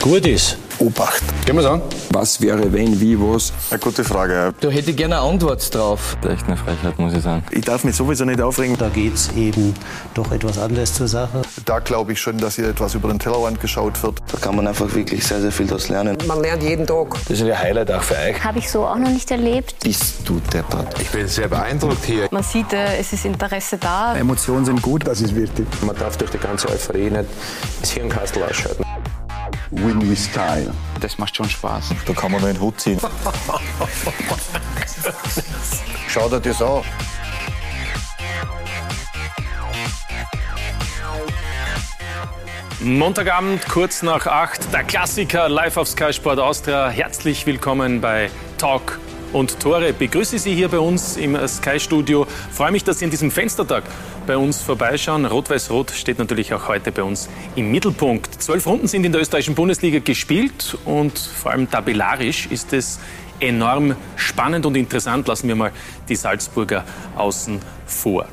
gut ist. Obacht. Gehen wir an. Was wäre, wenn, wie, was? Eine gute Frage. Ja. Da hätte ich gerne eine Antwort drauf. Echt eine Frechheit, muss ich sagen. Ich darf mich sowieso nicht aufregen. Da geht es eben doch etwas anders zur Sache. Da glaube ich schon, dass hier etwas über den Tellerrand geschaut wird. Da kann man einfach wirklich sehr, sehr viel daraus lernen. Man lernt jeden Tag. Das ist ein Highlight auch für euch. Habe ich so auch noch nicht erlebt. Bist du deppert. Ich bin sehr beeindruckt hier. Man sieht, es ist Interesse da. Emotionen sind gut, das ist wichtig. Man darf durch die ganze Euphorie nicht das Hirnkastel ausschalten. Win with Style. Das macht schon Spaß. Da kann man nur den Hut ziehen. Schau dir das an. Montagabend, kurz nach acht, der Klassiker live auf Sky Sport Austria. Herzlich willkommen bei Talk und Tore. Begrüße Sie hier bei uns im Sky Studio. Freue mich, dass Sie an diesem Fenstertag bei uns vorbeischauen. Rot-Weiß-Rot steht natürlich auch heute bei uns im Mittelpunkt. Zwölf Runden sind in der österreichischen Bundesliga gespielt und vor allem tabellarisch ist es enorm spannend und interessant. Lassen wir mal die Salzburger außen vor.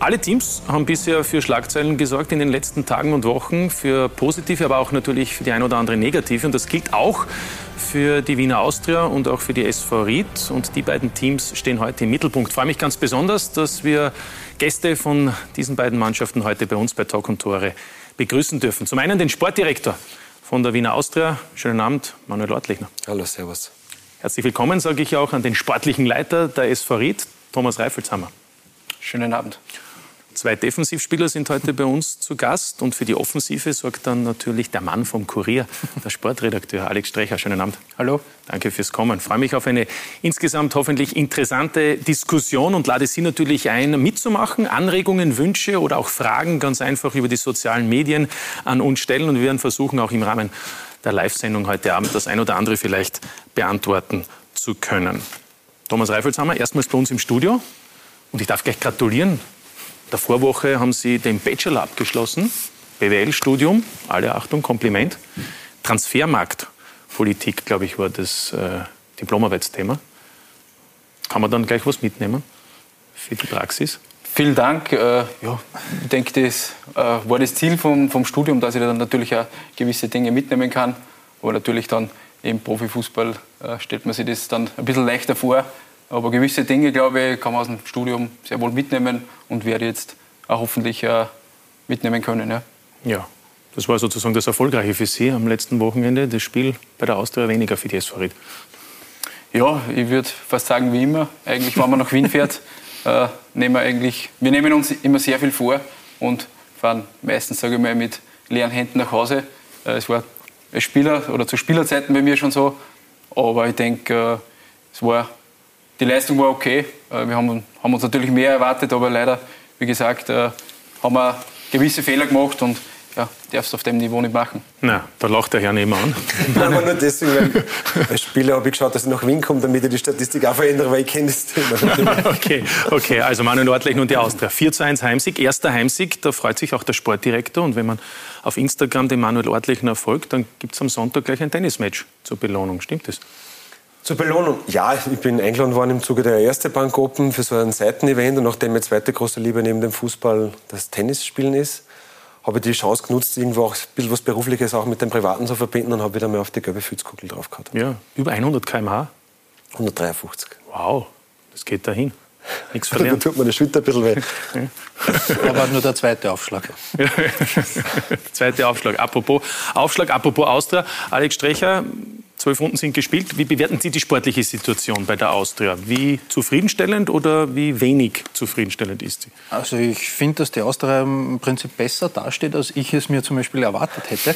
Alle Teams haben bisher für Schlagzeilen gesorgt in den letzten Tagen und Wochen, für positive, aber auch natürlich für die ein oder andere negative. Und das gilt auch für die Wiener Austria und auch für die SV Ried. Und die beiden Teams stehen heute im Mittelpunkt. Ich freue mich ganz besonders, dass wir Gäste von diesen beiden Mannschaften heute bei uns bei Talk und Tore begrüßen dürfen. Zum einen den Sportdirektor von der Wiener Austria. Schönen Abend, Manuel Ortlechner. Hallo, Servus. Herzlich willkommen, sage ich auch an den sportlichen Leiter der SV Ried, Thomas Reifelshammer. Schönen Abend. Zwei Defensivspieler sind heute bei uns zu Gast und für die Offensive sorgt dann natürlich der Mann vom Kurier, der Sportredakteur Alex Strecher. Schönen Abend. Hallo. Danke fürs Kommen. Ich freue mich auf eine insgesamt hoffentlich interessante Diskussion und lade Sie natürlich ein, mitzumachen, Anregungen, Wünsche oder auch Fragen ganz einfach über die sozialen Medien an uns stellen und wir werden versuchen, auch im Rahmen der Live-Sendung heute Abend das ein oder andere vielleicht beantworten zu können. Thomas Reifelshammer, erstmals bei uns im Studio und ich darf gleich gratulieren der Vorwoche haben Sie den Bachelor abgeschlossen, BWL-Studium, alle Achtung, Kompliment. Transfermarktpolitik, glaube ich, war das äh, Diplomarbeitsthema. Kann man dann gleich was mitnehmen für die Praxis? Vielen Dank. Äh, ja, ich denke, das äh, war das Ziel vom, vom Studium, dass ich dann natürlich auch gewisse Dinge mitnehmen kann. Aber natürlich dann im Profifußball äh, stellt man sich das dann ein bisschen leichter vor. Aber gewisse Dinge, glaube ich, kann man aus dem Studium sehr wohl mitnehmen und werde jetzt auch hoffentlich äh, mitnehmen können. Ja. ja, das war sozusagen das Erfolgreiche für Sie am letzten Wochenende. Das Spiel bei der Austria weniger für die SV Ried. Ja, ich würde fast sagen wie immer. Eigentlich, wenn man nach Wien fährt, äh, nehmen wir eigentlich, wir nehmen uns immer sehr viel vor und fahren meistens, sage ich mal, mit leeren Händen nach Hause. Äh, es war Spieler oder zu Spielerzeiten bei mir schon so, aber ich denke, äh, es war die Leistung war okay. Äh, wir haben, haben, uns natürlich mehr erwartet, aber leider, wie gesagt, äh, haben wir gewisse Fehler gemacht und ja, darfst du auf dem Niveau nicht machen. Na, da lacht der Herr nebenan. Nein, aber nur deswegen, weil als Spieler habe ich geschaut, dass ich nach Wien komme, damit ich die Statistik auch verändere, weil ich kenne das Thema. okay, okay, also Manuel Nordlechner und die Austria. 4 zu 1 Heimsieg, erster Heimsieg, da freut sich auch der Sportdirektor. Und wenn man auf Instagram dem Manuel Ortlechner folgt, dann gibt es am Sonntag gleich ein Tennismatch zur Belohnung. Stimmt das? Zur Belohnung. Ja, ich bin eingeladen worden im Zuge der erste Bank Open für so ein Seitenevent. Und nachdem meine zweite große Liebe neben dem Fußball das Tennisspielen ist, habe ich die Chance genutzt, irgendwo auch ein bisschen was Berufliches auch mit dem Privaten zu verbinden und habe wieder mal auf die gelbe Fützkugel drauf gehabt. Ja, über 100 km/h? 153. Wow, das geht dahin. Nichts verlieren. da tut mir die Schulter ein bisschen weh. Aber nur der zweite Aufschlag. zweite Aufschlag. Apropos Aufschlag, apropos Austria. Alex Strecher, zwölf Runden sind gespielt. Wie bewerten Sie die sportliche Situation bei der Austria? Wie zufriedenstellend oder wie wenig zufriedenstellend ist sie? Also ich finde, dass die Austria im Prinzip besser dasteht, als ich es mir zum Beispiel erwartet hätte.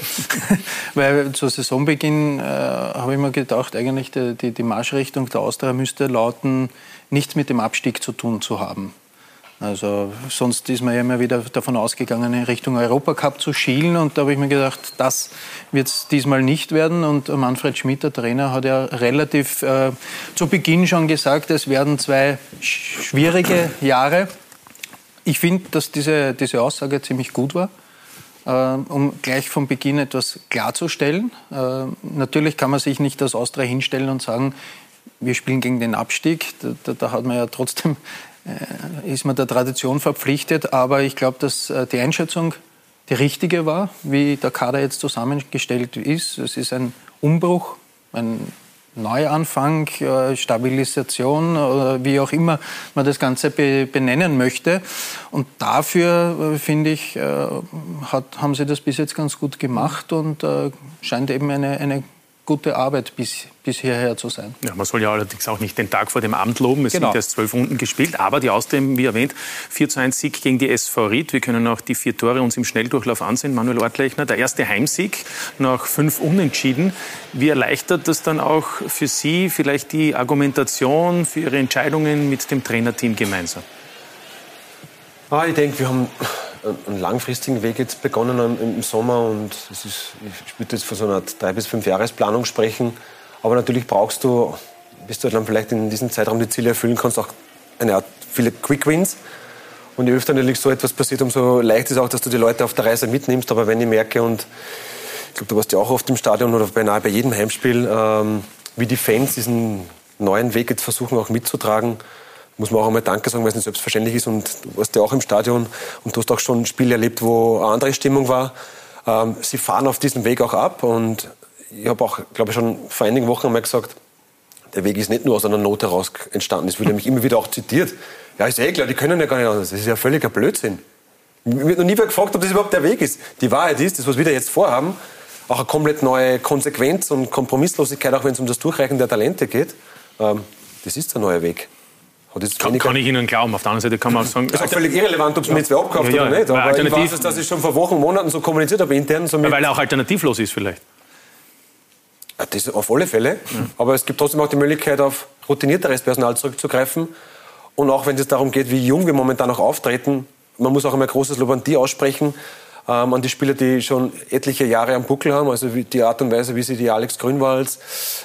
Weil zu Saisonbeginn äh, habe ich mir gedacht, eigentlich die, die, die Marschrichtung der Austria müsste lauten, nichts mit dem Abstieg zu tun zu haben. Also sonst ist man ja immer wieder davon ausgegangen, in Richtung Europacup zu schielen. Und da habe ich mir gedacht, das wird es diesmal nicht werden. Und Manfred Schmidt, der Trainer, hat ja relativ äh, zu Beginn schon gesagt, es werden zwei schwierige Jahre. Ich finde, dass diese, diese Aussage ziemlich gut war. Äh, um gleich von Beginn etwas klarzustellen. Äh, natürlich kann man sich nicht als Austria hinstellen und sagen, wir spielen gegen den Abstieg. Da, da, da, hat man ja trotzdem ist man der Tradition verpflichtet. Aber ich glaube, dass äh, die Einschätzung die richtige war, wie der Kader jetzt zusammengestellt ist. Es ist ein Umbruch, ein Neuanfang, äh, Stabilisation wie auch immer man das Ganze benennen möchte. Und dafür, äh, finde ich, äh, hat, haben sie das bis jetzt ganz gut gemacht und scheint eben eine, eine gute Arbeit bis, bis hierher zu sein. Ja, man soll ja allerdings auch nicht den Tag vor dem Abend loben. Es Genau. sind erst zwölf Runden gespielt. Aber die Austria, wie erwähnt, 4 zu 1 Sieg gegen die SV Ried. Wir können auch die vier Tore uns im Schnelldurchlauf ansehen. Manuel Ortlechner, der erste Heimsieg nach fünf Unentschieden. Wie erleichtert das dann auch für Sie vielleicht die Argumentation für Ihre Entscheidungen mit dem Trainerteam gemeinsam? Ah, ich denke, wir haben einen langfristigen Weg jetzt begonnen im- im Sommer und es ist, ich würde jetzt von so einer drei bis fünf Jahresplanung sprechen. Aber natürlich brauchst du, bis du dann vielleicht in diesem Zeitraum die Ziele erfüllen kannst, auch eine Art viele Quick Wins. Und je öfter natürlich so etwas passiert, umso leichter ist auch, dass du die Leute auf der Reise mitnimmst. Aber wenn ich merke und ich glaube, du warst ja auch oft im Stadion oder beinahe bei jedem Heimspiel, ähm, wie die Fans diesen neuen Weg jetzt versuchen auch mitzutragen, muss man auch einmal Danke sagen, weil es nicht selbstverständlich ist. Und du warst ja auch im Stadion und du hast auch schon Spiele erlebt, wo eine andere Stimmung war. Ähm, sie fahren auf diesem Weg auch ab und ich habe auch, glaube ich, schon vor einigen Wochen einmal gesagt, der Weg ist nicht nur aus einer Not heraus entstanden. Es wird nämlich immer wieder auch zitiert. Ja, ist eh klar, die können ja gar nicht anders. Das ist ja völliger Blödsinn. Mir wird noch nie wer gefragt, ob das überhaupt der Weg ist. Die Wahrheit ist, das, was wir da jetzt vorhaben, auch eine komplett neue Konsequenz und Kompromisslosigkeit, auch wenn es um das Durchreichen der Talente geht, ähm, das ist der neue Weg. Kann, kann ich Ihnen glauben. Auf der anderen Seite kann man auch sagen, ist auch völlig irrelevant, ob es mir jetzt wer abkauft Ja, ja, oder nicht. Aber ich weiß, es, dass ich schon vor Wochen, Monaten so kommuniziert habe intern. So weil er auch alternativlos ist vielleicht. Ja, das auf alle Fälle. Aber es gibt trotzdem auch die Möglichkeit, auf routinierteres Personal zurückzugreifen. Und auch wenn es darum geht, wie jung wir momentan auch auftreten, man muss auch einmal großes Lob an die aussprechen, ähm, an die Spieler, die schon etliche Jahre am Buckel haben. Also die Art und Weise, wie sie die Alex Grünwalds,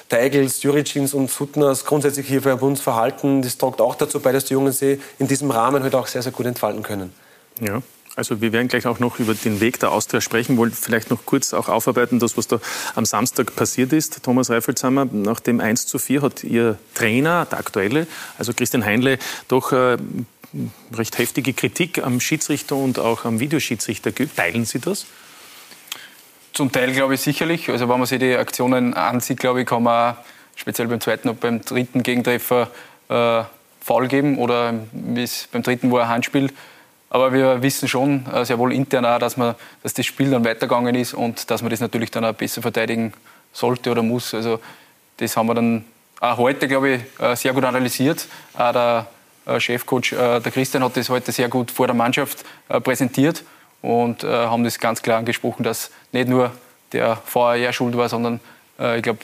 Teigels, Juricins und Suttners grundsätzlich hier bei uns verhalten, das trägt auch dazu bei, dass die Jungen sie in diesem Rahmen halt auch sehr, sehr gut entfalten können. Ja. Also wir werden gleich auch noch über den Weg der Austria sprechen, wollen vielleicht noch kurz auch aufarbeiten, das, was da am Samstag passiert ist. Thomas Reifelshammer, nach dem 1 zu 4 hat Ihr Trainer, der aktuelle, also Christian Heinle, doch äh, recht heftige Kritik am Schiedsrichter und auch am Videoschiedsrichter geübt. Teilen Sie das? Zum Teil glaube ich sicherlich. Also wenn man sich die Aktionen ansieht, glaube ich, kann man speziell beim zweiten und beim dritten Gegentreffer äh, Foul geben oder beim dritten war ein Handspiel. Aber wir wissen schon äh, sehr wohl intern auch, dass, man, dass das Spiel dann weitergegangen ist und dass man das natürlich dann auch besser verteidigen sollte oder muss. Also das haben wir dann auch heute, glaube ich, äh, sehr gut analysiert. Auch der äh, Chefcoach, der Christian, hat das heute sehr gut vor der Mannschaft präsentiert und haben das ganz klar angesprochen, dass nicht nur der VAR schuld war, sondern ich glaube,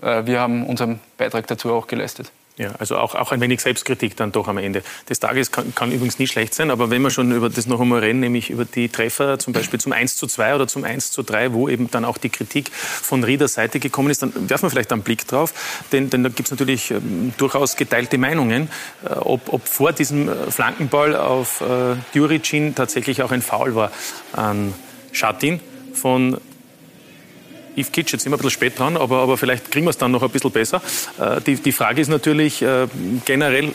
wir haben unseren Beitrag dazu auch geleistet. Ja, also auch, auch ein wenig Selbstkritik dann doch am Ende. Des Tages kann, kann übrigens nicht schlecht sein, aber wenn wir schon über das noch einmal reden, nämlich über die Treffer zum Beispiel zum 1 zu 2 oder zum 1 zu 3, wo eben dann auch die Kritik von Rieders Seite gekommen ist, dann werfen wir vielleicht einen Blick drauf, denn, denn da gibt es natürlich ähm, durchaus geteilte Meinungen, äh, ob, ob vor diesem äh, Flankenball auf äh, Djuricin tatsächlich auch ein Foul war an Schatin von Yves Kitsch jetzt immer ein bisschen spät dran, aber, aber vielleicht kriegen wir es dann noch ein bisschen besser. Äh, die, die Frage ist natürlich äh, generell,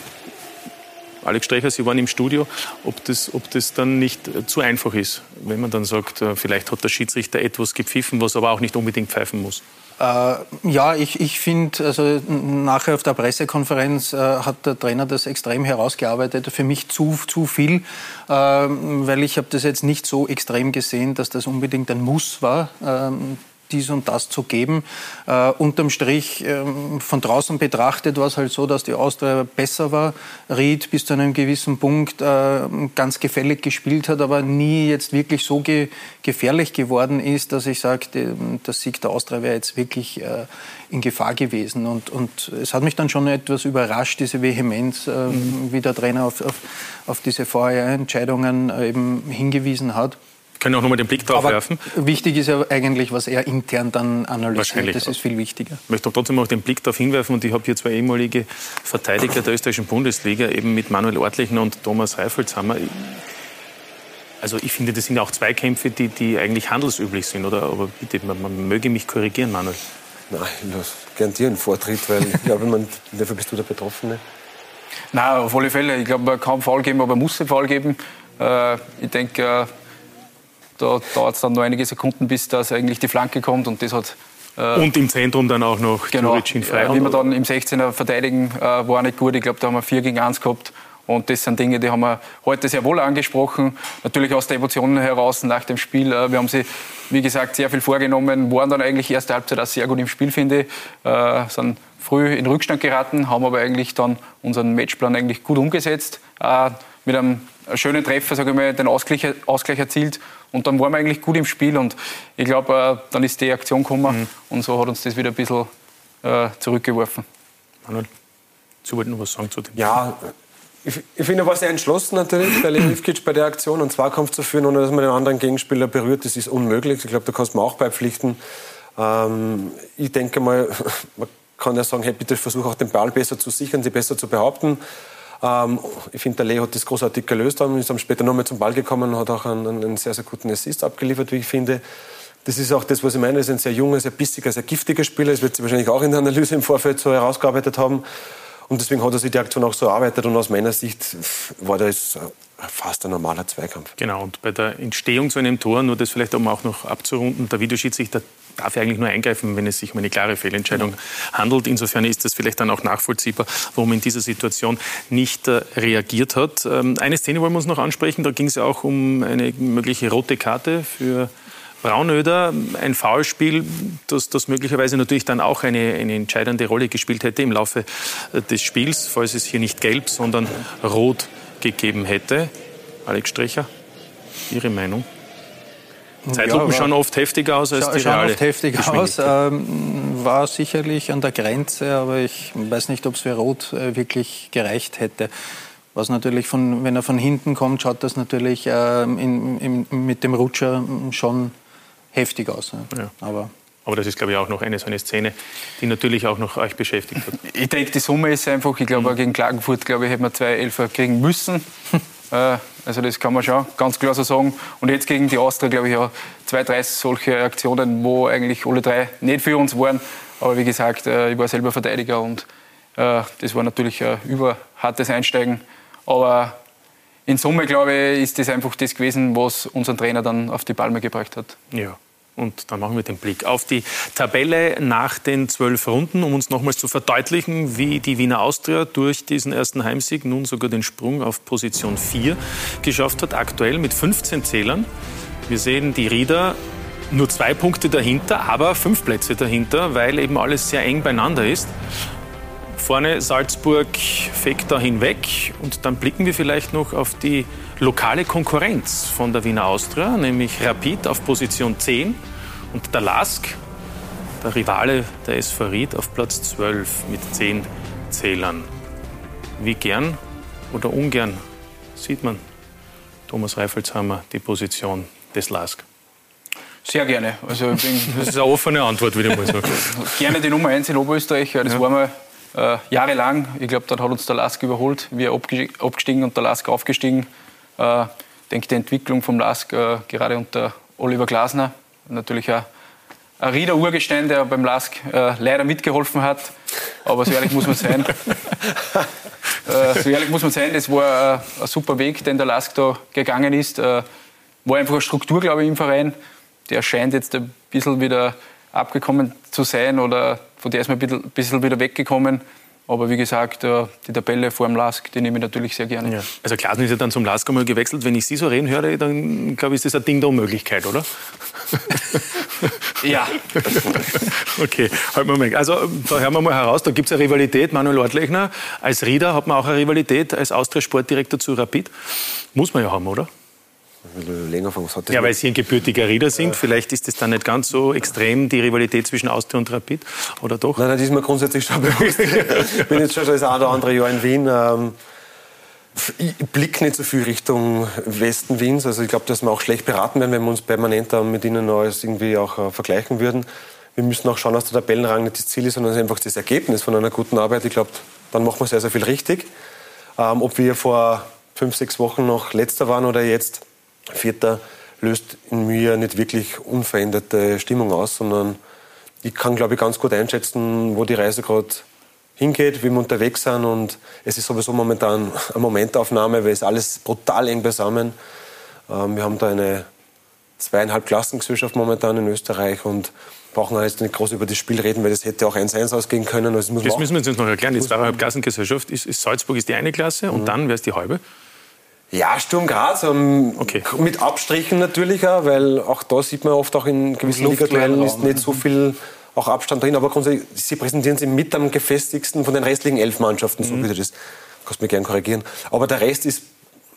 Alex Strecher, Sie waren im Studio, ob das, ob das dann nicht äh, zu einfach ist, wenn man dann sagt, äh, vielleicht hat der Schiedsrichter etwas gepfiffen, was aber auch nicht unbedingt pfeifen muss. Äh, ja, ich, ich finde, also nachher auf der Pressekonferenz äh, hat der Trainer das extrem herausgearbeitet. Für mich zu, zu viel, äh, weil ich habe das jetzt nicht so extrem gesehen, dass das unbedingt ein Muss war. ähm, dies und das zu geben. Äh, unterm Strich ähm, von draußen betrachtet war es halt so, dass die Austria besser war. Ried bis zu einem gewissen Punkt äh, ganz gefällig gespielt hat, aber nie jetzt wirklich so ge gefährlich geworden ist, dass ich sage, der Sieg der Austria wäre jetzt wirklich äh, in Gefahr gewesen. Und, und es hat mich dann schon etwas überrascht, diese Vehemenz, äh, wie der Trainer auf, auf, auf diese VR-Entscheidungen äh, eben hingewiesen hat. Können auch nochmal den Blick drauf Aber werfen. wichtig ist ja eigentlich, was er intern dann analysiert. Wahrscheinlich Das ist viel wichtiger. Ich möchte trotzdem auch den Blick darauf hinwerfen und ich habe hier zwei ehemalige Verteidiger der österreichischen Bundesliga, eben mit Manuel Ortlechner und Thomas Reifelshammer. Also ich finde, das sind auch Zweikämpfe, die, die eigentlich handelsüblich sind, oder? Aber bitte, man, man möge mich korrigieren, Manuel. Nein, ich lasse gern dir einen Vortritt, weil ich glaube, man, dafür bist du der Betroffene. Nein, auf alle Fälle. Ich glaube, man kann Fall geben, aber man muss einen Fall geben. Äh, ich denke, äh, Da dauert es dann nur einige Sekunden, bis das eigentlich die Flanke kommt und das hat äh, und im Zentrum dann auch noch genau, frei. Wie wir dann im 16er verteidigen, äh, war nicht gut. Ich glaube, da haben wir 4 gegen 1 gehabt. Und das sind Dinge, die haben wir heute sehr wohl angesprochen. Natürlich aus der Emotionen heraus nach dem Spiel. Äh, wir haben sie, wie gesagt, sehr viel vorgenommen, waren dann eigentlich erste Halbzeit auch sehr gut im Spiel, finde ich. Sind früh in Rückstand geraten, haben aber eigentlich dann unseren Matchplan eigentlich gut umgesetzt. Mit einem schönen Treffer, sage ich mal, den Ausgleich, Ausgleich erzielt. Und dann waren wir eigentlich gut im Spiel. Und ich glaube, äh, dann ist die Aktion gekommen. Mhm. Und so hat uns das wieder ein bisschen äh, zurückgeworfen. Manuel, Sie wollten noch was sagen zu dem? Ja, ich, ich finde, er war sehr entschlossen natürlich, der Levivkic bei der Aktion, einen Zweikampf zu führen, ohne dass man den anderen Gegenspieler berührt. Das ist unmöglich. Ich glaube, da kannst du mir auch beipflichten. Ähm, ich denke mal, man kann ja sagen, hey, bitte versuch auch den Ball besser zu sichern, sie besser zu behaupten. Ähm, ich finde, der Leo hat das großartig gelöst, ist dann später nochmal zum Ball gekommen und hat auch einen, einen sehr, sehr guten Assist abgeliefert, wie ich finde. Das ist auch das, was ich meine. Er ist ein sehr junger, sehr bissiger, sehr giftiger Spieler. Das wird sie wahrscheinlich auch in der Analyse im Vorfeld so herausgearbeitet haben. Und deswegen hat er sich die Aktion auch so erarbeitet. Und aus meiner Sicht war das fast ein normaler Zweikampf. Genau, und bei der Entstehung zu einem Tor, nur das vielleicht um auch noch abzurunden, der Videoschiedsrichter darf eigentlich nur eingreifen, wenn es sich um eine klare Fehlentscheidung handelt. Insofern ist das vielleicht dann auch nachvollziehbar, warum in dieser Situation nicht äh, reagiert hat. Ähm, eine Szene wollen wir uns noch ansprechen, da ging es ja auch um eine mögliche rote Karte für Braunöder, ein Foulspiel, das, das möglicherweise natürlich dann auch eine, eine entscheidende Rolle gespielt hätte im Laufe äh, des Spiels, falls es hier nicht gelb, sondern rot gegeben hätte. Alex Strecher, Ihre Meinung? Zeitlupen ja, schauen oft heftiger aus als die schauen oft heftiger aus. Ähm, war sicherlich an der Grenze, aber ich weiß nicht, ob es für Rot äh, wirklich gereicht hätte. Was natürlich, von, wenn er von hinten kommt, schaut das natürlich äh, in, in, mit dem Rutscher schon heftig aus. Ja. Aber aber das ist, glaube ich, auch noch eine so eine Szene, die natürlich auch noch euch beschäftigt hat. Ich denke, die Summe ist einfach, ich glaube, mhm. gegen Klagenfurt, glaube ich, hätten wir zwei Elfer kriegen müssen. Äh, also das kann man schon ganz klar so sagen. Und jetzt gegen die Austria, glaube ich, auch zwei, drei solche Aktionen, wo eigentlich alle drei nicht für uns waren. Aber wie gesagt, äh, ich war selber Verteidiger und äh, das war natürlich ein überhartes Einsteigen. Aber in Summe, glaube ich, ist das einfach das gewesen, was unseren Trainer dann auf die Palme gebracht hat. Ja. Und dann machen wir den Blick auf die Tabelle nach den zwölf Runden, um uns nochmals zu verdeutlichen, wie die Wiener Austria durch diesen ersten Heimsieg nun sogar den Sprung auf Position 4 geschafft hat, aktuell mit 15 Zählern. Wir sehen die Rieder nur zwei Punkte dahinter, aber fünf Plätze dahinter, weil eben alles sehr eng beieinander ist. Vorne Salzburg fegt da hinweg und dann blicken wir vielleicht noch auf die lokale Konkurrenz von der Wiener Austria, nämlich Rapid auf Position 10 und der Lask, der Rivale der SV Ried, auf Platz 12 mit 10 Zählern. Wie gern oder ungern sieht man Thomas Reifelshammer die Position des Lask? Sehr gerne. Also das ist eine offene Antwort, würde ich mal sagen. gerne die Nummer 1 in Oberösterreich. Das ja. war mal äh, jahrelang. Ich glaube, dort hat uns der Lask überholt. Wir abgestiegen und der Lask aufgestiegen. Äh, ich denke, die Entwicklung vom Lask, äh, gerade unter Oliver Glasner, natürlich ein, ein Rieder Urgestein, der beim Lask äh, leider mitgeholfen hat. Aber so ehrlich muss man sein. so ehrlich muss man sein, das war ein super Weg, den der Lask da gegangen ist. War einfach eine Struktur, glaube ich, im Verein. Der scheint jetzt ein bisschen wieder abgekommen zu sein oder von der ist man ein bisschen wieder weggekommen. Aber wie gesagt, äh, die Tabelle vor dem Lask, die nehme ich natürlich sehr gerne. Ja. Also Glasner ist ja dann zum Lask einmal gewechselt. Wenn ich Sie so reden höre, dann glaube ich, ist das ein Ding der Unmöglichkeit, oder? ja. okay, halt mal weg. Also da hören wir mal heraus, da gibt es eine Rivalität. Manuel Ortlechner, als Rieder hat man auch eine Rivalität, als Austria-Sportdirektor zu Rapid. Muss man ja haben, oder? Länger von was hat Ja, weil Sie ein gebürtiger Rieder sind. Vielleicht ist es dann nicht ganz so extrem, die Rivalität zwischen Austria und Rapid, oder doch? Nein, nein, das ist mir grundsätzlich schon bewusst. ich bin jetzt schon das ein oder andere Jahr in Wien. Ähm, ich blicke nicht so viel Richtung Westen Wiens. Also ich glaube, dass wir auch schlecht beraten werden, wenn wir uns permanent mit ihnen alles irgendwie auch äh, vergleichen würden. Wir müssen auch schauen, dass der Tabellenrang nicht das Ziel ist, sondern einfach das Ergebnis von einer guten Arbeit. Ich glaube, dann machen wir sehr, sehr viel richtig. Ähm, ob wir vor fünf, sechs Wochen noch Letzter waren oder jetzt, Vierter löst in mir nicht wirklich unveränderte Stimmung aus, sondern ich kann, glaube ich, ganz gut einschätzen, wo die Reise gerade hingeht, wie wir unterwegs sind. Und es ist sowieso momentan eine Momentaufnahme, weil es alles brutal eng beisammen. Ähm, wir haben da eine zweieinhalb Klassengesellschaft momentan in Österreich und brauchen jetzt nicht groß über das Spiel reden, weil das hätte auch 1-1 ausgehen können. Also das, das müssen wir uns jetzt noch erklären. Die zweieinhalb Klassengesellschaft ist, ist, Salzburg ist die eine Klasse und mhm. dann wäre es die halbe? Ja, Sturm Graz, ähm, okay. mit Abstrichen natürlich auch, weil auch da sieht man oft auch in gewissen Ligaduellen ist nicht so viel auch Abstand drin, aber grundsätzlich, sie präsentieren sich mit am gefestigsten von den restlichen elf Mannschaften, so mhm. wie das. Kannst du mich gerne korrigieren. Aber der Rest ist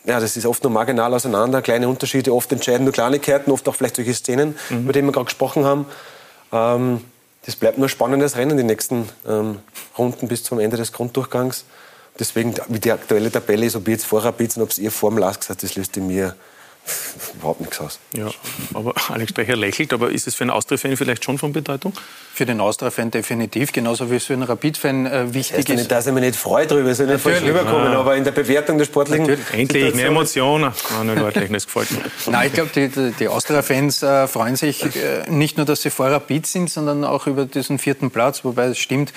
ja, das ist oft nur marginal auseinander, kleine Unterschiede, oft entscheiden nur Kleinigkeiten, oft auch vielleicht solche Szenen, mhm. über die wir gerade gesprochen haben. Ähm, das bleibt nur spannendes Rennen, die nächsten ähm, Runden bis zum Ende des Grunddurchgangs. Deswegen, wie die aktuelle Tabelle ist, ob ich jetzt vor Rapid und ob es ihr vor dem Lask das löst in mir überhaupt nichts aus. Ja, aber Alex Brecher lächelt, aber ist es für einen Austria-Fan vielleicht schon von Bedeutung? Für den Austria-Fan definitiv, genauso wie es für einen Rapid-Fan äh, wichtig das heißt ist. Nicht, dass ich mich nicht freue darüber, ist nicht falsch rüberkommen, aber in der Bewertung der sportlichen... Natürlich. Endlich mehr Emotionen. Nein, Leute, das gefällt mir. Nein, ich glaube, die, die Austria-Fans äh, freuen sich äh, nicht nur, dass sie vor Rapid sind, sondern auch über diesen vierten Platz, wobei es stimmt,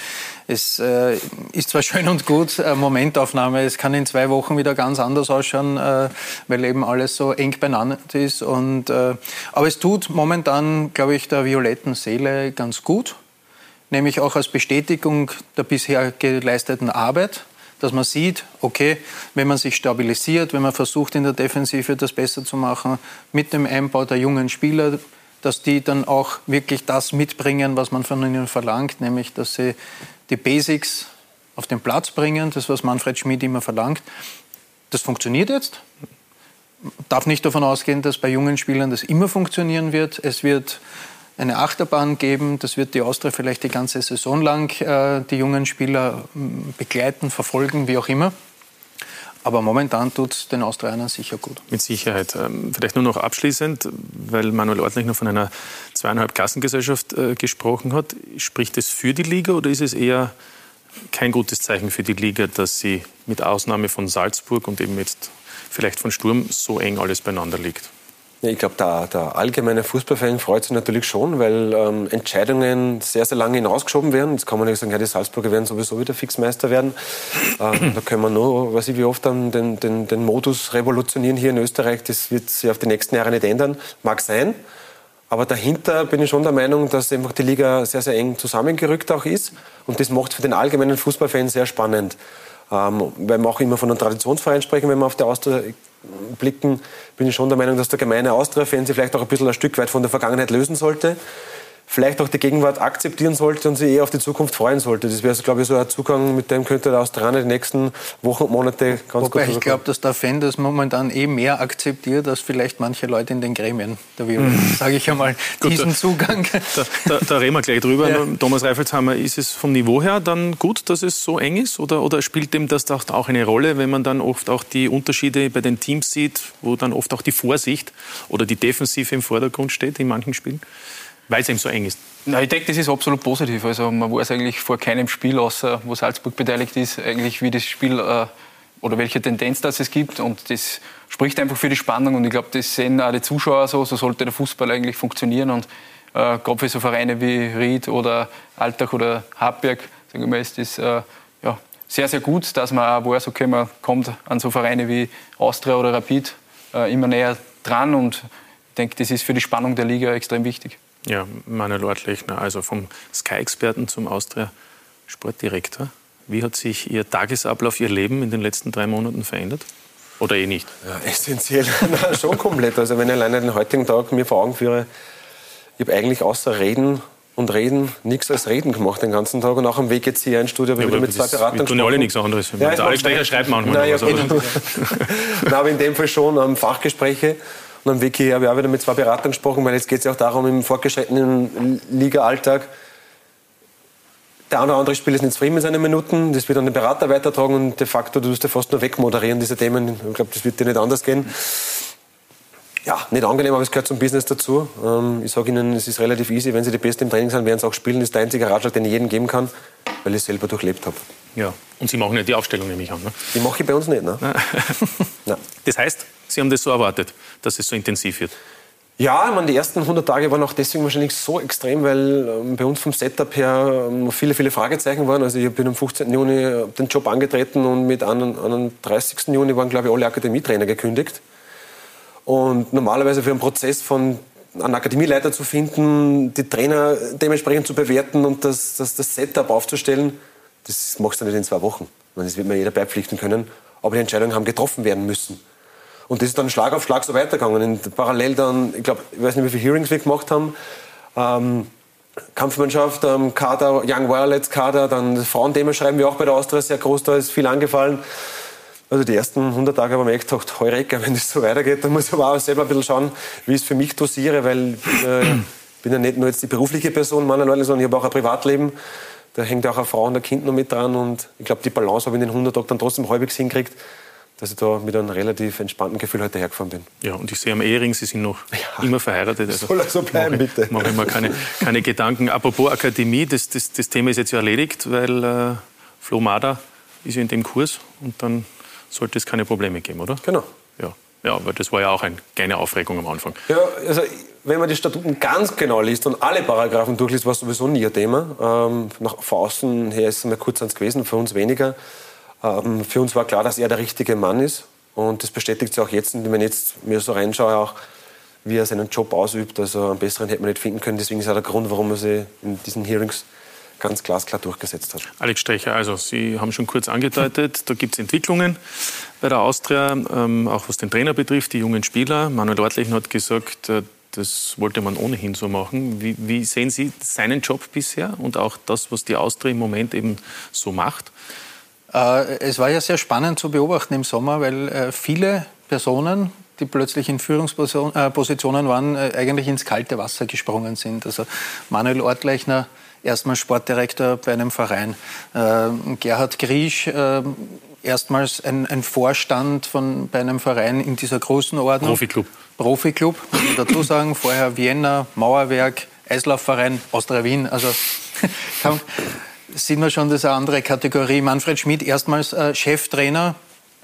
es äh, ist zwar schön und gut, äh, Momentaufnahme, es kann in zwei Wochen wieder ganz anders ausschauen, äh, weil eben alles so eng beieinander ist. Und, äh, aber es tut momentan, glaube ich, der violetten Seele ganz gut, nämlich auch als Bestätigung der bisher geleisteten Arbeit dass man sieht, okay, wenn man sich stabilisiert, wenn man versucht, in der Defensive das besser zu machen, mit dem Einbau der jungen Spieler, dass die dann auch wirklich das mitbringen, was man von ihnen verlangt, nämlich dass sie die Basics auf den Platz bringen, das, was Manfred Schmid immer verlangt. Das funktioniert jetzt. Darf nicht davon ausgehen, dass bei jungen Spielern das immer funktionieren wird. Es wird eine Achterbahn geben. Das wird die Austria vielleicht die ganze Saison lang äh, die jungen Spieler begleiten, verfolgen, wie auch immer. Aber momentan tut es den Australiern sicher gut. Mit Sicherheit. Ähm, vielleicht nur noch abschließend, weil Manuel Ortlich noch von einer zweieinhalb Klassengesellschaft äh, gesprochen hat. Spricht es für die Liga oder ist es eher kein gutes Zeichen für die Liga, dass sie mit Ausnahme von Salzburg und eben jetzt vielleicht von Sturm so eng alles beieinander liegt? Ich glaube, der, der, allgemeine Fußballfan freut sich natürlich schon, weil ähm, Entscheidungen sehr, sehr lange hinausgeschoben werden. Jetzt kann man nicht sagen, ja, die Salzburger werden sowieso wieder Fixmeister werden. Ähm, da können wir nur, weiß ich wie oft, dann den, den, den Modus revolutionieren hier in Österreich. Das wird sich auf die nächsten Jahre nicht ändern. Mag sein. Aber dahinter bin ich schon der Meinung, dass einfach die Liga sehr, sehr eng zusammengerückt auch ist. Und das macht für den allgemeinen Fußballfan sehr spannend. Ähm, weil wir auch immer von einem Traditionsverein sprechen, wenn wir auf der Austria blicken, bin ich schon der Meinung, dass der gemeine Austria-Fan sich vielleicht auch ein bisschen ein Stück weit von der Vergangenheit lösen sollte vielleicht auch die Gegenwart akzeptieren sollte und sich eher auf die Zukunft freuen sollte. Das wäre, glaube ich, so ein Zugang, mit dem könnte der Australier die nächsten Wochen und Monate ganz Wobei gut ich glaube, dass der Fan das momentan eh mehr akzeptiert, als vielleicht manche Leute in den Gremien Violetten, mhm. sage ich einmal, diesen Zugang. Da, da, da, reden wir gleich drüber. Ja. Thomas Reifelshammer, ist es vom Niveau her dann gut, dass es so eng ist? Oder, oder spielt dem das auch eine Rolle, wenn man dann oft auch die Unterschiede bei den Teams sieht, wo dann oft auch die Vorsicht oder die Defensive im Vordergrund steht in manchen Spielen? Weil es eben so eng ist? Na, ich denke, das ist absolut positiv. Also man weiß eigentlich vor keinem Spiel, außer wo Salzburg beteiligt ist, eigentlich wie das Spiel äh, oder welche Tendenz das es gibt. Und das spricht einfach für die Spannung. Und ich glaube, das sehen auch die Zuschauer so. So sollte der Fußball eigentlich funktionieren. Und äh, gerade für so Vereine wie Ried oder Altach oder Hartberg, sagen wir mal, ist das äh, ja, sehr, sehr gut, dass man auch weiß, okay, man kommt an so Vereine wie Austria oder Rapid äh, immer näher dran. Und ich denke, das ist für die Spannung der Liga extrem wichtig. Ja, Manuel Ortlechner, also vom Sky-Experten zum Austria-Sportdirektor. Wie hat sich Ihr Tagesablauf, Ihr Leben in den letzten drei Monaten verändert? Oder eh nicht? Ja, essentiell, Nein, schon komplett. Also wenn ich alleine den heutigen Tag mir vor Augen führe, ich habe eigentlich außer Reden und Reden nichts als Reden gemacht den ganzen Tag. Und auch am Weg jetzt hier ein Studio ich ja, wieder mit zwei Beratern. Wir tun ja alle nichts anderes. Ja, Alex Stecher schreibt manchmal. Nein, ja, so. Nein, aber in dem Fall schon um, Fachgespräche. Und am Weg hierher habe ich auch wieder mit zwei Beratern gesprochen, weil jetzt geht es ja auch darum, im fortgeschrittenen Liga-Alltag, der eine oder andere Spieler ist nicht zufrieden mit seinen Minuten, das wird an den Berater weitertragen und de facto, du musst ja fast nur wegmoderieren, diese Themen. Ich glaube, das wird dir nicht anders gehen. Ja, nicht angenehm, aber es gehört zum Business dazu. Ähm, ich sage Ihnen, es ist relativ easy. Wenn Sie die Besten im Training sind, werden Sie auch spielen. Das ist der einzige Ratschlag, den ich jedem geben kann, weil ich es selber durchlebt habe. Ja, und Sie machen nicht die Aufstellung, nehme ich an. Ne? Die mache ich bei uns nicht. Ne? das heißt, Sie haben das so erwartet, dass es so intensiv wird? Ja, ich meine, die ersten 100 Tage waren auch deswegen wahrscheinlich so extrem, weil ähm, bei uns vom Setup her ähm, viele, viele Fragezeichen waren. Also ich bin am 15. Juni den Job angetreten und mit einem 30. Juni waren, glaube ich, alle Akademietrainer gekündigt. Und normalerweise für einen Prozess von einen Akademieleiter zu finden, die Trainer dementsprechend zu bewerten und das, das, das Setup aufzustellen, das machst du nicht in zwei Wochen. Das wird mir jeder beipflichten können. Aber die Entscheidungen haben getroffen werden müssen. Und das ist dann Schlag auf Schlag so weitergegangen. Und parallel dann, ich glaube, ich weiß nicht, wie viele Hearings wir gemacht haben. Ähm, Kampfmannschaft, ähm, Kader, Young Violets Kader, dann das Frauenthema schreiben wir auch bei der Austria sehr groß, da ist viel angefallen. Also die ersten 100 Tage haben wir echt gedacht, Heureka, wenn das so weitergeht, dann muss ich aber auch selber ein bisschen schauen, wie ich es für mich dosiere, weil ich äh, bin ja nicht nur jetzt die berufliche Person meiner Leute, sondern ich habe auch ein Privatleben. Da hängt auch eine Frau und ein Kind noch mit dran und ich glaube, die Balance habe ich in den 100 Tagen dann trotzdem halbwegs hinkriegt dass ich da mit einem relativ entspannten Gefühl heute hergefahren bin. Ja, und ich sehe am Ehering, Sie sind noch ja, immer verheiratet. Also soll also bleiben, mache, bitte. Mache ich mir keine, keine Gedanken. Apropos Akademie, das, das, das Thema ist jetzt ja erledigt, weil äh, Flo Mader ist ja in dem Kurs und dann sollte es keine Probleme geben, oder? Genau. Ja, ja aber das war ja auch eine kleine Aufregung am Anfang. Ja, also wenn man die Statuten ganz genau liest und alle Paragraphen durchliest, war es sowieso nie ein Thema. Ähm, nach außen her ist es mal kurz ans gewesen, für uns weniger. Ähm, für uns war klar, dass er der richtige Mann ist. Und das bestätigt sich auch jetzt, wenn ich jetzt mir so reinschaue, auch wie er seinen Job ausübt. Also einen besseren hätte man nicht finden können. Deswegen ist auch der Grund, warum er sich in diesen Hearings ganz glasklar durchgesetzt hat. Alex Strecher, also Sie haben schon kurz angedeutet, da gibt es Entwicklungen bei der Austria, ähm, auch was den Trainer betrifft, die jungen Spieler. Manuel Ortlichen hat gesagt, äh, das wollte man ohnehin so machen. Wie, wie, sehen Sie seinen Job bisher und auch das, was die Austria im Moment eben so macht? Äh, es war ja sehr spannend zu beobachten im Sommer, weil äh, viele Personen, die plötzlich in Führungspositionen äh, waren, eigentlich ins kalte Wasser gesprungen sind. Also Manuel Ortleichner, erstmals Sportdirektor bei einem Verein. Gerhard Griesch, erstmals ein, ein, Vorstand von, bei einem Verein in dieser Größenordnung. Profiklub. Profiklub, muss man dazu sagen. Vorher Vienna, Mauerwerk, Eislaufverein, Austria Wien. Also kann, sehen wir schon, das ist eine andere Kategorie. Manfred Schmidt, erstmals äh, Cheftrainer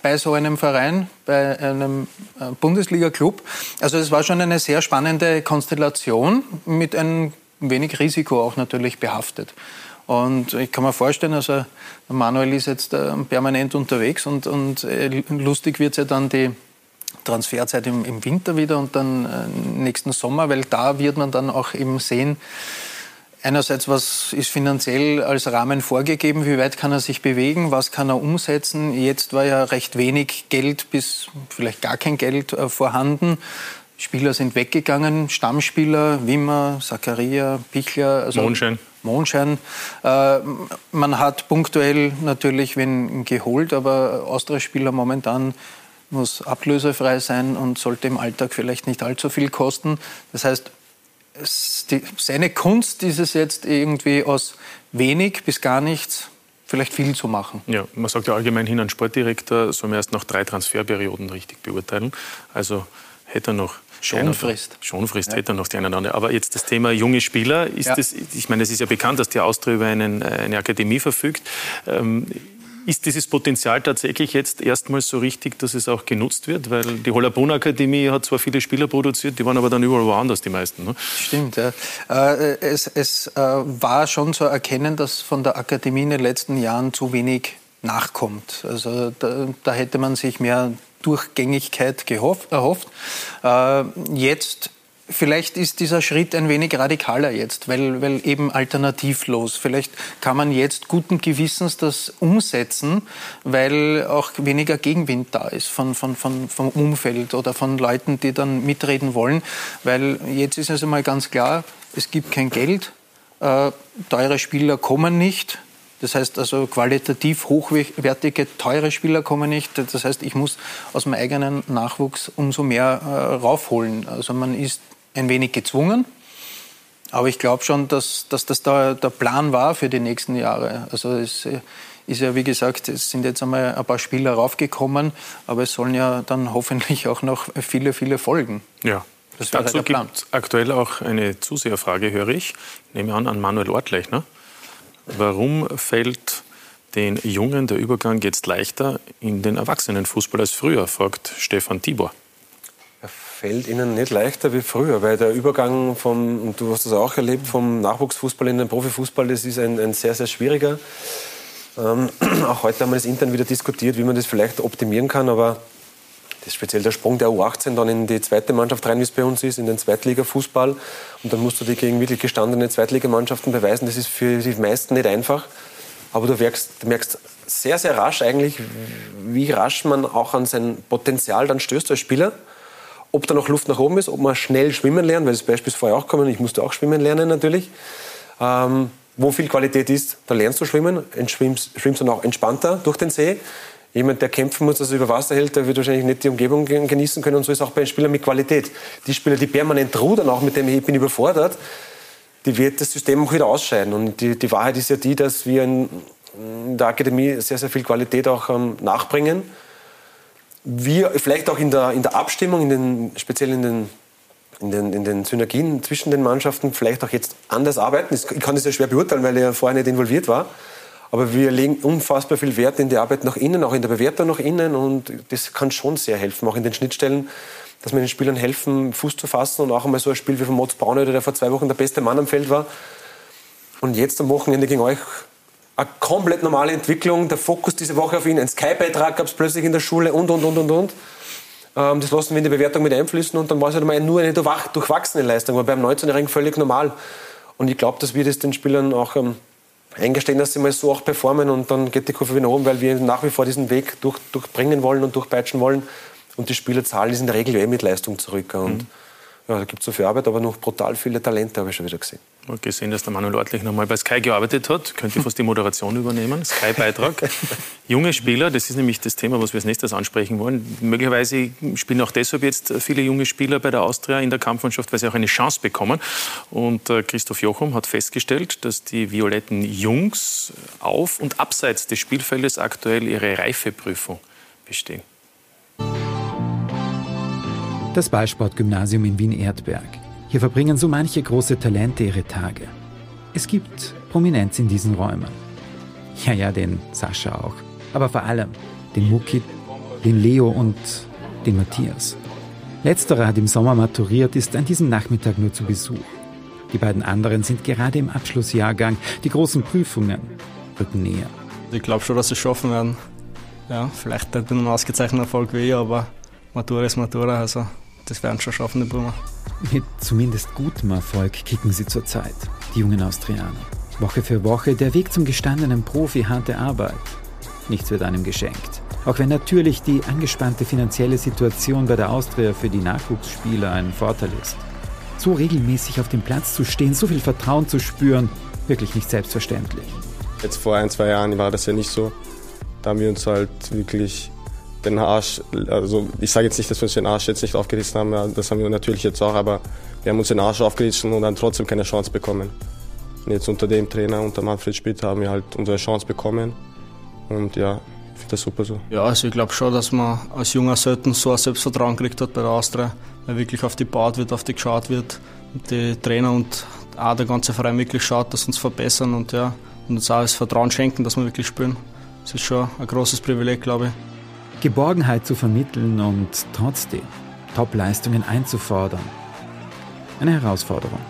bei so einem Verein, bei einem äh, Bundesliga-Club. Also es war schon eine sehr spannende Konstellation mit ein wenig Risiko auch natürlich behaftet. Und ich kann mir vorstellen, also Manuel ist jetzt äh, permanent unterwegs und, und äh, lustig wird es ja dann die Transferzeit im, im, Winter wieder und dann äh, nächsten Sommer, weil da wird man dann auch eben sehen, Einerseits, was ist finanziell als Rahmen vorgegeben? Wie weit kann er sich bewegen? Was kann er umsetzen? Jetzt war ja recht wenig Geld bis vielleicht gar kein Geld äh, vorhanden. Spieler sind weggegangen, Stammspieler, Wimmer, Zakaria, Pichler. Also Mondschein. Mondschein. Äh, man hat punktuell natürlich wen geholt, aber Austria-Spieler momentan muss ablösefrei sein und sollte im Alltag vielleicht nicht allzu viel kosten. Das heißt, die, seine Kunst ist es jetzt irgendwie aus wenig bis gar nichts vielleicht viel zu machen. Ja, man sagt ja allgemein hin, ein Sportdirektor soll man erst nach drei Transferperioden richtig beurteilen. Also hätte er noch Schonfrist. Schonfrist ja. hätte er noch die eine oder andere. Aber jetzt das Thema junge Spieler, ist ja. das, ich meine, es ist ja bekannt, dass die Austria über einen, äh, eine Akademie verfügt. Ähm, ist dieses Potenzial tatsächlich jetzt erstmals so richtig, dass es auch genutzt wird? Weil die Hollabrunn Akademie hat zwar viele Spieler produziert, die waren aber dann überall woanders, die meisten. Ne? Stimmt, ja. Äh, es, es äh, war schon zu erkennen, dass von der Akademie in den letzten Jahren zu wenig nachkommt. Also da, da hätte man sich mehr Durchgängigkeit gehofft, erhofft. Äh, jetzt Vielleicht ist dieser Schritt ein wenig radikaler jetzt, weil, weil eben alternativlos. Vielleicht kann man jetzt guten Gewissens das umsetzen, weil auch weniger Gegenwind da ist von, von, von, vom Umfeld oder von Leuten, die dann mitreden wollen. Weil jetzt ist es einmal ganz klar, es gibt kein Geld, äh, teure Spieler kommen nicht. Das heißt also qualitativ hochwertige, teure Spieler kommen nicht. Das heißt, ich muss aus meinem eigenen Nachwuchs umso mehr äh, raufholen. Also man ist ein wenig gezwungen. Aber ich glaube schon, dass, dass das da der Plan war für die nächsten Jahre. Also es ist ja, wie gesagt, es sind jetzt einmal ein paar Spieler raufgekommen, aber es sollen ja dann hoffentlich auch noch viele, viele folgen. Ja. Das Dazu gibt es aktuell auch eine Zuseherfrage, höre ich. Ich nehme an, an Manuel Ortlechner. Warum fällt den Jungen der Übergang jetzt leichter in den Erwachsenenfußball als früher, fragt Stefan Tibor fällt Ihnen nicht leichter wie früher, weil der Übergang vom, du hast das auch erlebt, vom Nachwuchsfußball in den Profifußball, das ist ein, ein sehr, sehr schwieriger. Ähm, auch heute haben wir das intern wieder diskutiert, wie man das vielleicht optimieren kann, aber das speziell der Sprung der U18 dann in die zweite Mannschaft rein, wie es bei uns ist, in den Zweitliga-Fußball. Und dann musst du dich gegen wirklich gestandene Zweitligamannschaften beweisen. Das ist für die meisten nicht einfach. Aber du merkst, du merkst sehr, sehr rasch eigentlich, wie rasch man auch an sein Potenzial dann stößt als Spieler. Ob da noch Luft nach oben ist, ob man schnell schwimmen lernt, weil das Beispiel ist vorher auch kommen, ich musste auch schwimmen lernen natürlich. Ähm, wo viel Qualität ist, da lernst du schwimmen, schwimmst, dann auch entspannter durch den See. Jemand, der kämpfen muss, dass er über Wasser hält, der wird wahrscheinlich nicht die Umgebung genießen können. Und so ist auch bei einem Spieler mit Qualität. Die Spieler, die permanent rudern, auch mit dem ich bin überfordert, die wird das System auch wieder ausscheiden. Und die, die Wahrheit ist ja die, dass wir in, in der Akademie sehr, sehr viel Qualität auch ähm, nachbringen. Wir vielleicht auch in der, in der Abstimmung, in den, speziell in den in den, in den Synergien zwischen den Mannschaften vielleicht auch jetzt anders arbeiten. Ich kann das ja schwer beurteilen, weil er vorher nicht involviert war. Aber wir legen unfassbar viel Wert in die Arbeit nach innen, auch in der Bewertung nach innen. Und das kann schon sehr helfen, auch in den Schnittstellen, dass wir den Spielern helfen, Fuß zu fassen. Und auch einmal so ein Spiel wie von Moritz Braunöder, der vor zwei Wochen der beste Mann am Feld war. Und jetzt am Wochenende gegen euch eine komplett normale Entwicklung. Der Fokus diese Woche auf ihn. Ein Sky-Beitrag gab es plötzlich in der Schule und, und, und, und, und. Ähm, das lassen wir in die Bewertung mit einfließen. Und dann war es halt mal nur eine durchwachsene Leistung. Aber beim 19-Jährigen völlig normal. Und ich glaube, dass wir das den Spielern auch ähm, eingestehen, dass sie mal so auch performen und dann geht die Kurve wieder oben, weil wir nach wie vor diesen Weg durch, durchbringen wollen und durchpeitschen wollen. Und die Spieler zahlen ist in der Regel eh mit Leistung zurück. Und mhm. Ja, da gibt es so viel Arbeit, aber noch brutal viele Talente habe ich schon wieder gesehen. Habe gesehen, dass der Manuel Ortlich nochmal bei Sky gearbeitet hat. Könnte fast die Moderation übernehmen. Sky-Beitrag. Junge Spieler, das ist nämlich das Thema, was wir als nächstes ansprechen wollen. Möglicherweise spielen auch deshalb jetzt viele junge Spieler bei der Austria in der Kampfmannschaft, weil sie auch eine Chance bekommen. Und äh, Christoph Jochum hat festgestellt, dass die violetten Jungs auf und abseits des Spielfeldes aktuell ihre Reifeprüfung bestehen. Das Ballsportgymnasium in Wien-Erdberg. Hier verbringen so manche große Talente ihre Tage. Es gibt Prominenz in diesen Räumen. Ja, ja, den Sascha auch. Aber vor allem den Muki, den Leo und den Matthias. Letzterer hat im Sommer maturiert, ist an diesem Nachmittag nur zu Besuch. Die beiden anderen sind gerade im Abschlussjahrgang. Die großen Prüfungen rücken näher. Ich glaube schon, dass sie es schaffen werden. Ja, vielleicht nicht mit einem ausgezeichneten Erfolg wie ich, aber Matura ist Matura, also das werden schon schaffen, die Brummer. Mit zumindest gutem Erfolg kicken sie zurzeit, die jungen Austrianer. Woche für Woche der Weg zum gestandenen Profi, harte Arbeit. Nichts wird einem geschenkt. Auch wenn natürlich die angespannte finanzielle Situation bei der Austria für die Nachwuchsspieler ein Vorteil ist. So regelmäßig auf dem Platz zu stehen, so viel Vertrauen zu spüren, wirklich nicht selbstverständlich. Jetzt vor ein, zwei Jahren war das ja nicht so. Da haben wir uns halt wirklich den Arsch, also ich sage jetzt nicht, dass wir uns den Arsch jetzt nicht aufgerissen haben, das haben wir natürlich jetzt auch, aber wir haben uns den Arsch aufgerissen und dann trotzdem keine Chance bekommen. Und jetzt unter dem Trainer, unter Manfred Spitt, haben wir halt unsere Chance bekommen und ja, ich finde das super so. Ja, also ich glaube schon, dass man als Junger selten so ein Selbstvertrauen gekriegt hat bei der Austria, weil wirklich auf die baut wird, auf die geschaut wird, die Trainer und auch der ganze Verein wirklich schaut, dass uns verbessern und ja, und uns auch das Vertrauen schenken, dass wir wirklich spielen. Das ist schon ein großes Privileg, glaube ich. Geborgenheit zu vermitteln und trotzdem Top-Leistungen einzufordern. Eine Herausforderung.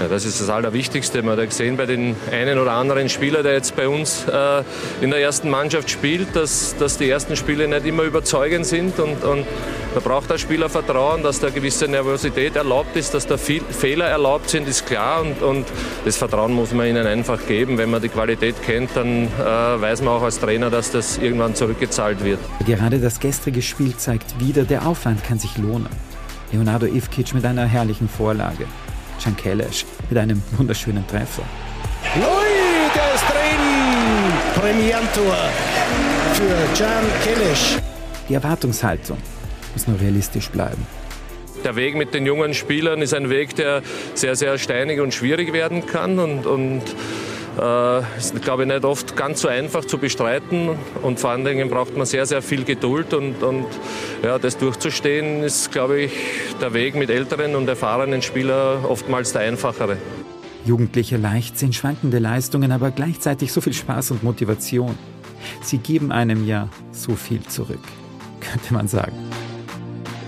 Ja, das ist das Allerwichtigste. Man hat gesehen bei den einen oder anderen Spieler, der jetzt bei uns äh, in der ersten Mannschaft spielt, dass, dass die ersten Spiele nicht immer überzeugend sind. Und, und da braucht der Spieler Vertrauen, dass da gewisse Nervosität erlaubt ist, dass da viel Fehler erlaubt sind, ist klar. Und, und das Vertrauen muss man ihnen einfach geben. Wenn man die Qualität kennt, dann äh, weiß man auch als Trainer, dass das irgendwann zurückgezahlt wird. Gerade das gestrige Spiel zeigt wieder, der Aufwand kann sich lohnen. Leonardo Ivkic mit einer herrlichen Vorlage. Can Kelesch mit einem wunderschönen Treffer. Ui, der ist drin! Premierentor für Can Kelesch. Die Erwartungshaltung muss nur realistisch bleiben. Der Weg mit den jungen Spielern ist ein Weg, der sehr, sehr steinig und schwierig werden kann und, und ist, glaube ich, nicht oft ganz so einfach zu bestreiten und vor allen Dingen braucht man sehr, sehr viel Geduld und, und ja, das durchzustehen ist, glaube ich, der Weg mit älteren und erfahrenen Spielern oftmals der einfachere. Jugendliche Leichtsinn, schwankende Leistungen, aber gleichzeitig so viel Spaß und Motivation. Sie geben einem ja so viel zurück, könnte man sagen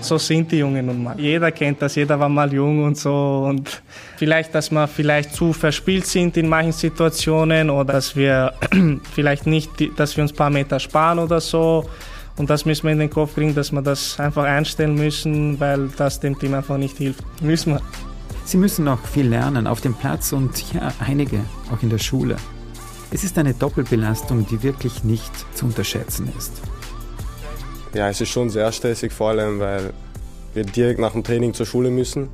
so sind die Jungen nun mal. Jeder kennt das, jeder war mal jung und so. Und vielleicht, dass wir vielleicht zu verspielt sind in manchen Situationen oder dass wir vielleicht nicht, dass wir uns ein paar Meter sparen oder so. Und das müssen wir in den Kopf kriegen, dass wir das einfach einstellen müssen, weil das dem Team einfach nicht hilft. Müssen wir. Sie müssen noch viel lernen auf dem Platz und ja, einige auch in der Schule. Es ist eine Doppelbelastung, die wirklich nicht zu unterschätzen ist. Ja, es ist schon sehr stressig, vor allem weil wir direkt nach dem Training zur Schule müssen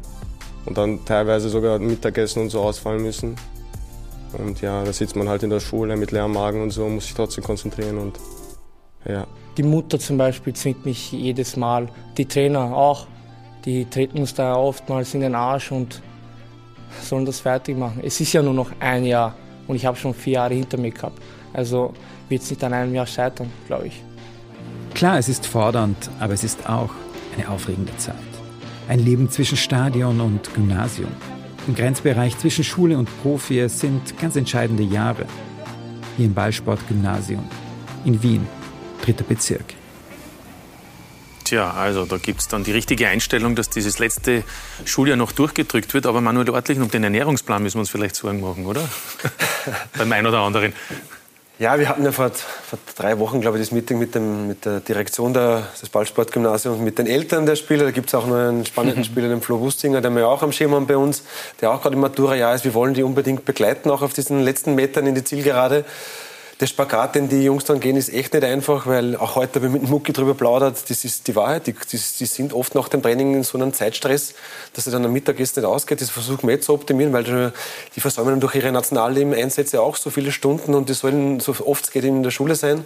und dann teilweise sogar Mittagessen und so ausfallen müssen. Und ja, da sitzt man halt in der Schule mit leerem Magen und so, muss sich trotzdem konzentrieren und ja. Die Mutter zum Beispiel zwingt mich jedes Mal, die Trainer auch, die treten uns da oftmals in den Arsch und sollen das fertig machen. Es ist ja nur noch ein Jahr und ich habe schon vier Jahre hinter mir gehabt. Also wird es nicht an einem Jahr scheitern, glaube ich. Klar, es ist fordernd, aber es ist auch eine aufregende Zeit. Ein Leben zwischen Stadion und Gymnasium. Im Grenzbereich zwischen Schule und Profi sind ganz entscheidende Jahre. Hier im Ballsportgymnasium in Wien, dritter Bezirk. Tja, also da gibt es dann die richtige Einstellung, dass dieses letzte Schuljahr noch durchgedrückt wird. Aber Manuel Ortlich, um den Ernährungsplan müssen wir uns vielleicht Sorgen machen, oder? Beim einen oder anderen. Ja, wir hatten ja vor, vor drei Wochen, glaube ich, das Meeting mit, dem, mit der Direktion der, des Ballsportgymnasiums und mit den Eltern der Spieler. Da gibt es auch noch einen spannenden Spieler, den Flo Wustinger, der wir auch am Schirm haben bei uns, der auch gerade im Matura-Jahr ist. Wir wollen die unbedingt begleiten, auch auf diesen letzten Metern in die Zielgerade der Spagat, den die Jungs dann gehen, ist echt nicht einfach, weil auch heute habe ich mit Mucki drüber plaudert, das ist die Wahrheit. Die, die, die, sind oft nach dem Training in so einem Zeitstress, dass sie dann am Mittagessen nicht ausgeht. Das versuchen wir jetzt zu optimieren, weil die versäumen durch ihre Nationalteam-Einsätze auch so viele Stunden und die sollen so oft es geht in der Schule sein.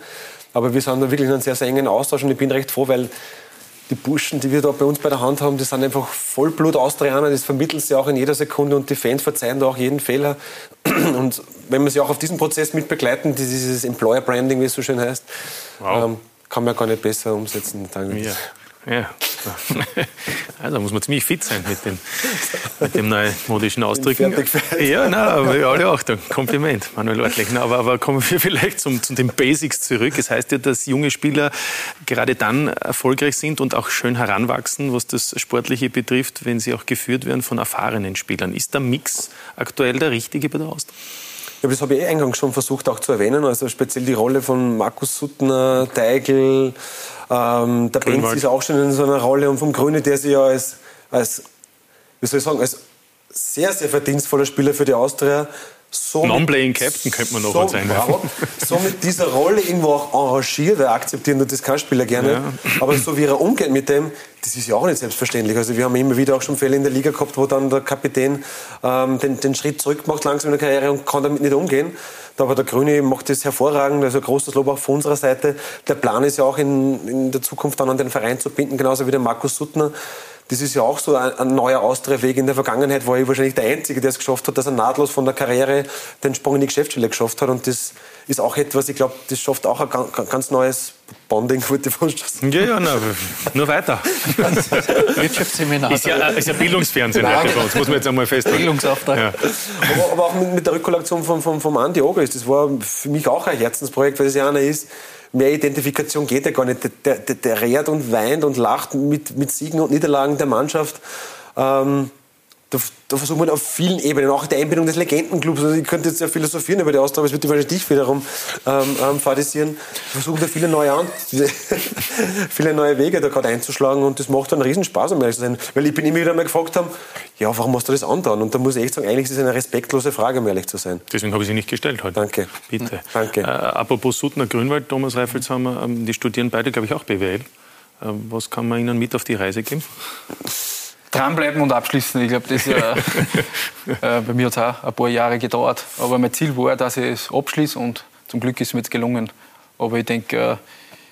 Aber wir sind da wirklich in einem sehr, sehr engen Austausch und ich bin recht froh, weil die Burschen, die wir da bei uns bei der Hand haben, die sind einfach Vollblut-Austrianer, das vermitteln sie auch in jeder Sekunde und die Fans verzeihen da auch jeden Fehler. Und wenn wir sie auch auf diesem Prozess mit begleiten, dieses Employer-Branding, wie es so schön heißt, wow. ähm, kann man gar nicht besser umsetzen. Ja. Ja. Also muss man ziemlich fit sein mit dem, mit dem neumodischen Ausdrücken. Ja, nein, aber alle Achtung, Kompliment, Manuel Ortlich. Aber, aber kommen wir vielleicht zum, zu den Basics zurück. Es heißt ja, dass junge Spieler gerade dann erfolgreich sind und auch schön heranwachsen, was das Sportliche betrifft, wenn sie auch geführt werden von erfahrenen Spielern. Ist der Mix aktuell der richtige bei der Austria? Ja, das habe ich eh eingangs schon versucht auch zu erwähnen. Also speziell die Rolle von Markus Suttner, Teigl, ähm, der Benz ist auch schon in so einer Rolle und vom Grüne, der sich ja als, als, wie soll ich sagen, als sehr, sehr verdienstvoller Spieler für die Austria so Non-Playing Captain könnte man noch so, sein. so mit dieser Rolle irgendwo auch engagiert, akzeptieren das kein Spieler gerne. Ja. Aber so wie er umgeht mit dem, das ist ja auch nicht selbstverständlich. Also wir haben immer wieder auch schon Fälle in der Liga gehabt, wo dann der Kapitän ähm, den, den Schritt zurück macht langsam in der Karriere und kann damit nicht umgehen. Aber der Grüne macht das hervorragend, also großes Lob auch von unserer Seite. Der Plan ist ja auch in, in der Zukunft dann an den Verein zu binden, genauso wie der Markus Suttner. Das ist ja auch so ein, ein neuer Austrittweg. In der Vergangenheit war ich wahrscheinlich der Einzige, der es geschafft hat, dass er nahtlos von der Karriere den Sprung in die Geschäftsstelle geschafft hat. Und das ist auch etwas, ich glaube, das schafft auch ein ganz neues Bonding, wollte ich fast sagen. Ja, ja, na, nur weiter. Wirtschaftsseminar. Ist ja, ist ja Bildungsfernsehen heute bei uns, muss man jetzt einmal festhalten. Bildungsauftrag. Ja. Aber, aber, auch mit, mit der Rückkollektion von, von, von Andi Ogris, das war für mich auch ein Herzensprojekt, weil es ja einer ist, mehr Identifikation geht ja gar nicht. Der, der, der rät und weint und lacht mit, mit Siegen und Niederlagen der Mannschaft. Ähm, da, da versucht man auf vielen Ebenen, auch die Einbindung des Legendenclubs. Also ich könnte jetzt ja philosophieren über die Austria, aber es wird wahrscheinlich dich wiederum ähm, ähm, fadisieren. Versuchen da viele neue, an, viele neue Wege da gerade einzuschlagen und das macht dann einen Riesenspaß, um ehrlich zu sein. Weil ich bin immer wieder mal gefragt haben, ja, warum hast du das andauern? Und da muss ich echt sagen, eigentlich ist es eine respektlose Frage, um ehrlich zu sein. Deswegen habe ich sie nicht gestellt heute. Danke. Bitte. Danke. Äh, apropos Suttner Grünwald, Thomas Reifelshammer, ähm, die studieren beide, glaube ich, auch BWL. Äh, was kann man ihnen mit auf die Reise geben? Dranbleiben und abschließen. Ich glaube, das äh, äh, bei mir hat es auch ein paar Jahre gedauert. Aber mein Ziel war, dass ich es abschließe und zum Glück ist mir jetzt gelungen. Aber ich denke, äh,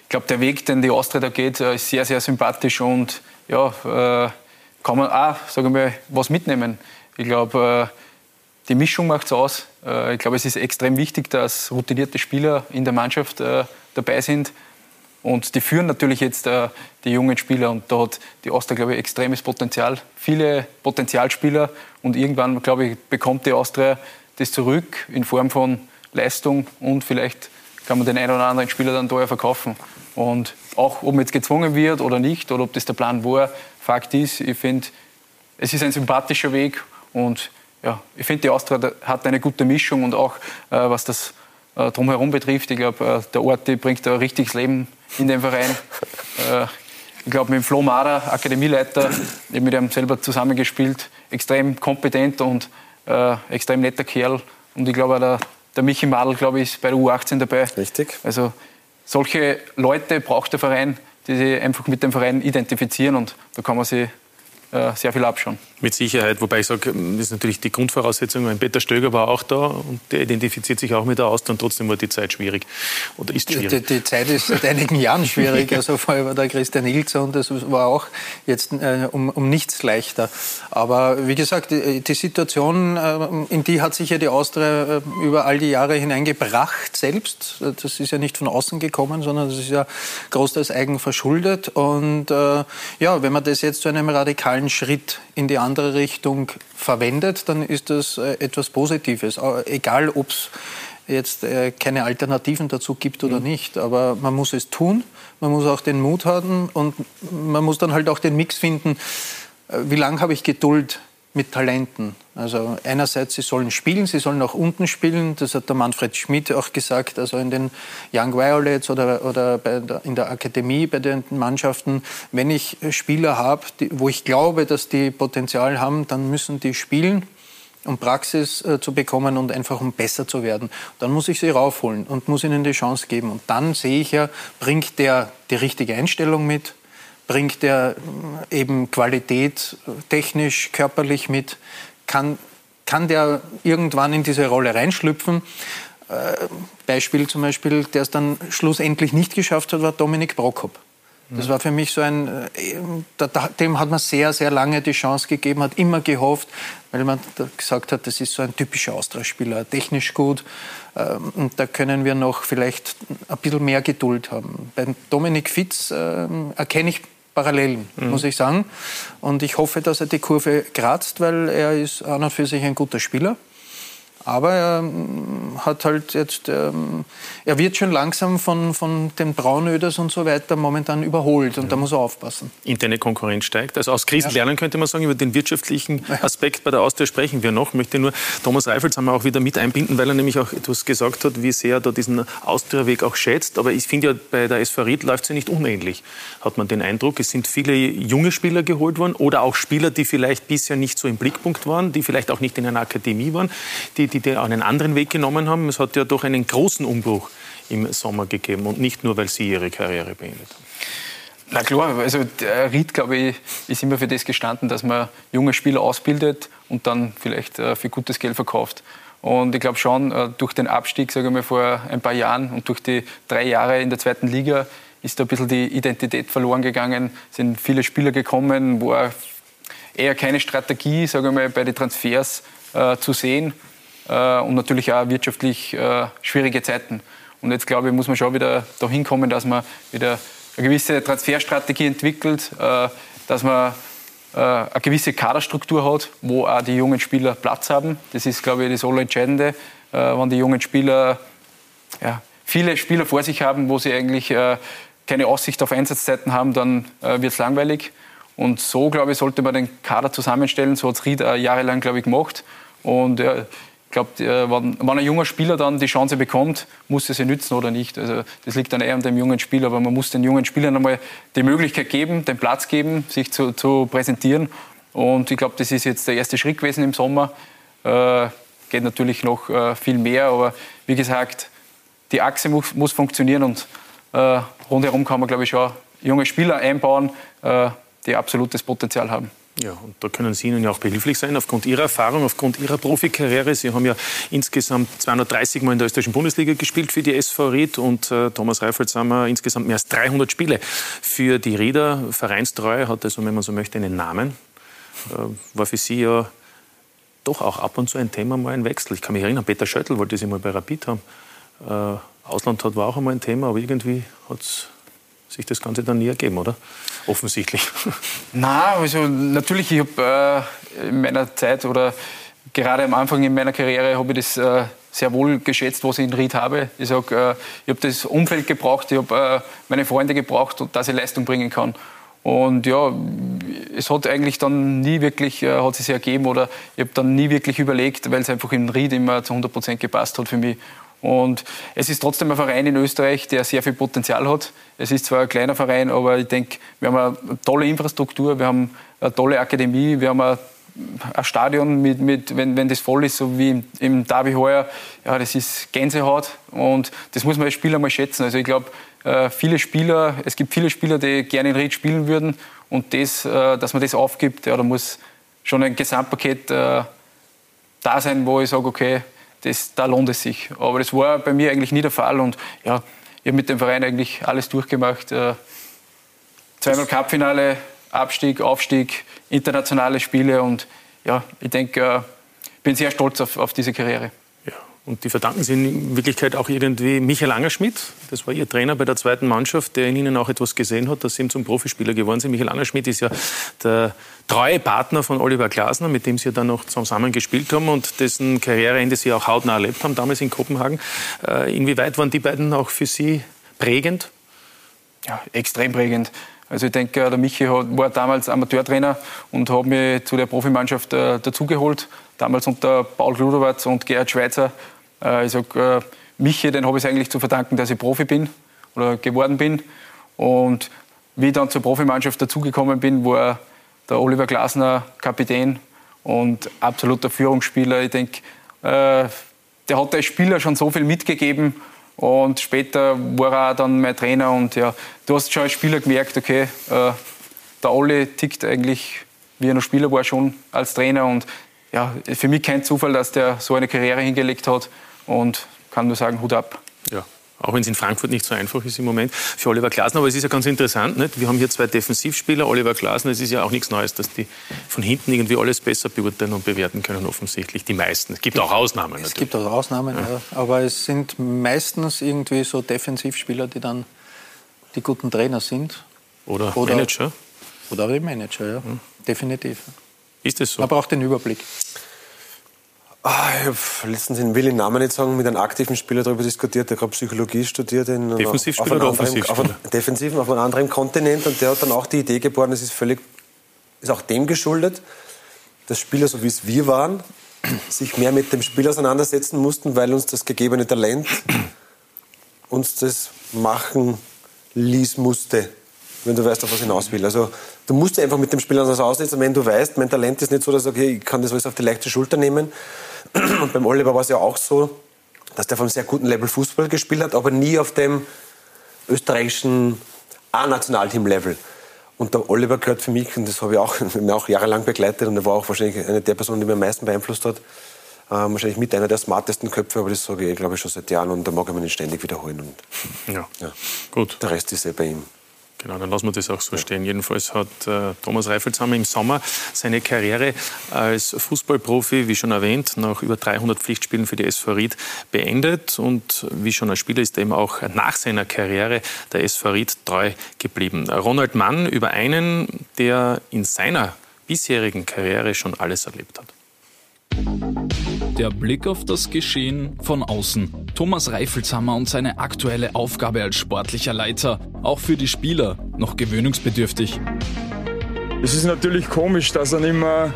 ich glaube, der Weg, den die Austria da geht, äh, ist sehr, sehr sympathisch und ja, äh, kann man auch, sage ich mal, was mitnehmen. Ich glaube, äh, die Mischung macht es aus. ich glaube, es ist extrem wichtig, dass routinierte Spieler in der Mannschaft dabei sind und die führen natürlich jetzt äh, die jungen Spieler und da hat die Austria, glaube ich, extremes Potenzial. Viele Potenzialspieler und irgendwann, glaube ich, bekommt die Austria das zurück in Form von Leistung und vielleicht kann man den einen oder anderen Spieler dann teuer verkaufen. Und auch, ob man jetzt gezwungen wird oder nicht oder ob das der Plan war, Fakt ist, ich finde, es ist ein sympathischer Weg und ja, ich finde, die Austria hat eine gute Mischung und auch äh, was das äh, drumherum betrifft. Ich glaube, äh, der Ort bringt ein richtiges Leben in den Verein. Äh, ich glaube, mit dem Flo Mader, Akademieleiter, ich habe mit ihm selber zusammengespielt, extrem kompetent und äh, extrem netter Kerl. Und ich glaube, der, der Michi Madl, glaube ich, ist bei der U18 dabei. Richtig. Also solche Leute braucht der Verein, die sich einfach mit dem Verein identifizieren und da kann man sich sehr viel abschauen. Mit Sicherheit, wobei ich sage, das ist natürlich die Grundvoraussetzung. Mein Peter Stöger war auch da und der identifiziert sich auch mit der Austria und trotzdem war die Zeit schwierig oder ist schwierig. Die, die Zeit ist seit einigen Jahren schwierig. Also vorher war der Christian Ilkson, das war auch jetzt äh, um, um nichts leichter. Aber wie gesagt, die, die Situation, äh, in die hat sich ja die Austria äh, über all die Jahre hineingebracht selbst. Das ist ja nicht von außen gekommen, sondern das ist ja großteils eigen verschuldet. Und äh, ja, wenn man das jetzt zu einem radikalen Schritt in die andere Richtung verwendet, dann ist das äh, etwas Positives. Egal, ob es jetzt äh, keine Alternativen dazu gibt oder mhm. nicht. Aber man muss es tun, man muss auch den Mut haben und man muss dann halt auch den Mix finden, äh, wie lange habe ich Geduld mit Talenten. Also einerseits, sie sollen spielen, sie sollen auch unten spielen. Das hat der Manfred Schmidt auch gesagt. Also in den Young Violets oder, oder der, in der Akademie bei den Mannschaften, wenn ich Spieler habe, wo ich glaube, dass die Potenzial haben, dann müssen die spielen um Praxis äh, zu bekommen und einfach um besser zu werden. Dann muss ich sie raufholen und muss ihnen die Chance geben. Und dann sehe ich ja, bringt der die richtige Einstellung mit, bringt er eben Qualität technisch, körperlich mit, kann, kann der irgendwann in diese Rolle reinschlüpfen. Äh, Beispiel zum Beispiel, der es dann schlussendlich nicht geschafft hat, war Dominik Prokop. Das war für mich so ein, äh, dem hat man sehr, sehr lange die Chance gegeben, hat immer gehofft, weil man gesagt hat, das ist so ein typischer Austria-Spieler, technisch gut. Ähm, und da können wir noch vielleicht ein bisschen mehr Geduld haben. Bei Dominik Fitz ähm, erkenne ich Parallelen, mhm. muss ich sagen. Und ich hoffe, dass er die Kurve kratzt, weil er ist an und für sich ein guter Spieler. Aber er ähm, hat halt jetzt, ähm, er wird schon langsam von, von den Braunöders und so weiter momentan überholt und ja. da muss er aufpassen. Interne Konkurrenz steigt. Also aus Krisen ja. lernen könnte man sagen, über den wirtschaftlichen Aspekt bei der Austria sprechen wir noch. Ich möchte nur Thomas Reifels haben wir auch wieder mit einbinden, weil er nämlich auch etwas gesagt hat, wie sehr er da diesen Austria-Weg auch schätzt. Aber ich finde ja, bei der SV Ried läuft es ja nicht unähnlich, hat man den Eindruck. Es sind viele junge Spieler geholt worden oder auch Spieler, die vielleicht bisher nicht so im Blickpunkt waren, die vielleicht auch nicht in einer Akademie waren, die die, die einen anderen Weg genommen haben. Es hat ja doch einen großen Umbruch im Sommer gegeben und nicht nur, weil Sie Ihre Karriere beendet haben. Na klar, also Ried, glaube ich, ist immer für das gestanden, dass man junge Spieler ausbildet und dann vielleicht äh, für gutes Geld verkauft. Und ich glaube schon, äh, durch den Abstieg, sage ich mal, vor ein paar Jahren und durch die drei Jahre in der zweiten Liga ist da ein bisschen die Identität verloren gegangen, sind viele Spieler gekommen, wo eher keine Strategie, sage ich mal, bei den Transfers äh, zu sehen äh, und natürlich auch wirtschaftlich äh, schwierige Zeiten. Und jetzt glaube ich, muss man schon wieder dahin kommen, dass man wieder eine gewisse Transferstrategie entwickelt, äh, dass man äh, eine gewisse Kaderstruktur hat, wo auch die jungen Spieler Platz haben. Das ist, glaube ich, das Allerentscheidende, äh, wenn die jungen Spieler ja, viele Spieler vor sich haben, wo sie eigentlich äh, keine Aussicht auf Einsatzzeiten haben, dann wird es langweilig. Und so, glaube ich, sollte man den Kader zusammenstellen. So hat es Ried jahrelang, glaube ich, gemacht. Und ja, glaube, äh, wenn, wenn, ein junger Spieler dann die Chance bekommt, muss er sie nützen oder nicht. Also das liegt dann eher an dem jungen Spieler, aber man muss den jungen Spielern einmal die Möglichkeit geben, den Platz geben, sich zu, zu präsentieren. Und ich glaube, das ist jetzt der erste Schritt gewesen im Sommer. Äh, geht natürlich noch äh, viel mehr, aber wie gesagt, die Achse muss, muss funktionieren und äh, rundherum kann man, glaube ich, schon junge Spieler einbauen, äh, die absolutes Potenzial haben. Ja, und da können Sie Ihnen ja auch behilflich sein, aufgrund Ihrer Erfahrung, aufgrund Ihrer Profikarriere. Sie haben ja insgesamt 230 Mal in der österreichischen Bundesliga gespielt für die SV Ried und äh, Thomas Reifels haben wir insgesamt mehr als 300 Spiele für die Rieder. Vereinstreue hat also, wenn man so möchte, einen Namen. Äh, war für Sie ja doch auch ab und zu ein Thema, mal ein Wechsel. Ich kann mich erinnern, Peter Schöttl wollte Sie mal bei Rapid haben. Äh, Ausland hat war auch einmal ein Thema, aber irgendwie hat es sich das Ganze dann nie ergeben, oder? Offensichtlich. Na, also natürlich, ich habe äh, in meiner Zeit oder gerade am Anfang in meiner Karriere habe ich das äh, sehr wohl geschätzt, was ich in Ried habe. Ich sage, äh, ich habe das Umfeld gebraucht, ich habe äh, meine Freunde gebraucht, dass ich Leistung bringen kann. Und ja, es hat eigentlich dann nie wirklich, äh, hat sich ergeben oder ich habe dann nie wirklich überlegt, weil es einfach in Ried immer zu 100 Prozent gepasst hat für mich. Und es ist trotzdem ein Verein in Österreich, der sehr viel Potenzial hat. Es ist zwar ein kleiner Verein, aber ich denke, wir haben eine tolle Infrastruktur, wir haben eine tolle Akademie, wir haben ein, Stadion, mit, mit, wenn, wenn das voll ist, so wie im Derby heuer, ja, das ist Gänsehaut und das muss man als Spieler mal schätzen. Also ich glaube, äh, viele Spieler, es gibt viele Spieler, die gerne in Ried spielen würden und das, äh, dass man das aufgibt, ja, da muss schon ein Gesamtpaket äh, da sein, wo ich sage, okay, das, da lohnt es sich. Aber das war bei mir eigentlich nie der Fall und ja, ich habe mit dem Verein eigentlich alles durchgemacht. Äh, zweimal Cupfinale, Abstieg, Aufstieg, internationale Spiele und ja, ich denke, ich äh, bin sehr stolz auf, auf diese Karriere. Und die verdanken Sie in Wirklichkeit auch irgendwie Michael Angerschmidt. Das war Ihr Trainer bei der zweiten Mannschaft, der in Ihnen auch etwas gesehen hat, dass Sie ihm zum Profispieler geworden sind. Michael Angerschmidt ist ja der treue Partner von Oliver Glasner, mit dem Sie dann noch zusammen gespielt haben und dessen Karriereende Sie auch hautnah erlebt haben, damals in Kopenhagen. Äh, inwieweit waren die beiden auch für Sie prägend? Ja, extrem prägend. Also ich denke, der Michi war damals Amateurtrainer und hat mich zu der Profimannschaft äh, dazugeholt. Damals unter Paul Gludowatz und Gerhard Schweizer äh, ich sage, äh, Michi, den habe ich eigentlich zu verdanken, dass ich Profi bin oder geworden bin. Und wie ich dann zur Profimannschaft dazugekommen bin, war der Oliver Glasner Kapitän und absoluter Führungsspieler. Ich denke, äh, der hat als Spieler schon so viel mitgegeben und später war er dann mein Trainer und ja, du hast schon als Spieler gemerkt, okay, der Olli tickt eigentlich, wie er noch Spieler war, schon als Trainer und ja, für mich kein Zufall, dass der so eine Karriere hingelegt hat und kann nur sagen, Hut ab. Ja. Auch wenn es in Frankfurt nicht so einfach ist im Moment für Oliver Glasner. Aber es ist ja ganz interessant. Nicht? Wir haben hier zwei Defensivspieler, Oliver Glasner. Es ist ja auch nichts Neues, dass die von hinten irgendwie alles besser beurteilen und bewerten können, offensichtlich. Die meisten. Es gibt auch Ausnahmen. Natürlich. Es gibt auch Ausnahmen, ja. Ja. aber es sind meistens irgendwie so Defensivspieler, die dann die guten Trainer sind. Oder, oder Manager. Oder die Manager, ja. Hm. Definitiv. Ist es so? Man braucht den Überblick. Ah, ich habe letztens, ich will den Namen nicht sagen, mit einem aktiven Spieler darüber diskutiert, der gerade Psychologie studiert. In, Defensivspieler oder Offensivspieler? Auf einem, defensiven, auf einem anderen Kontinent. Und der hat dann auch die Idee geboren, es ist völlig, ist auch dem geschuldet, dass Spieler, so wie es wir waren, sich mehr mit dem Spiel auseinandersetzen mussten, weil uns das gegebene Talent uns das machen ließ musste wenn du weißt, auf was ich hinaus will. Also du musst einfach mit dem Spieler das aussetzen, wenn du weißt, mein Talent ist nicht so, dass okay, ich kann das alles auf die leichte Schulter nehmen. Und beim Oliver war es ja auch so, dass der vom sehr guten Level Fußball gespielt hat, aber nie auf dem österreichischen A-Nationalteam-Level. Und der Oliver gehört für mich, und das habe ich auch, mir auch jahrelang begleitet, und er war auch wahrscheinlich eine der Personen, die mir am meisten beeinflusst hat, ähm, wahrscheinlich mit einer der smartesten Köpfe, aber das sage ich, glaube ich, schon seit Jahren und da mag ich mir nicht ständig wiederholen. Und, ja. ja. gut. Der Rest ist ja bei ihm. Genau, dann lassen wir das auch so stehen. Jedenfalls hat äh, Thomas Reifelshammer im Sommer seine Karriere als Fußballprofi, wie schon erwähnt, nach über 300 Pflichtspielen für die SV Ried beendet. Und wie schon als Spieler ist er eben auch nach seiner Karriere der SV Ried treu geblieben. Ronald Mann über einen, der in seiner bisherigen Karriere schon alles erlebt hat. Der Blick auf das Geschehen von außen. Thomas Reifelshammer und seine aktuelle Aufgabe als sportlicher Leiter. Auch für die Spieler noch gewöhnungsbedürftig. Es ist natürlich komisch, dass er nicht mehr,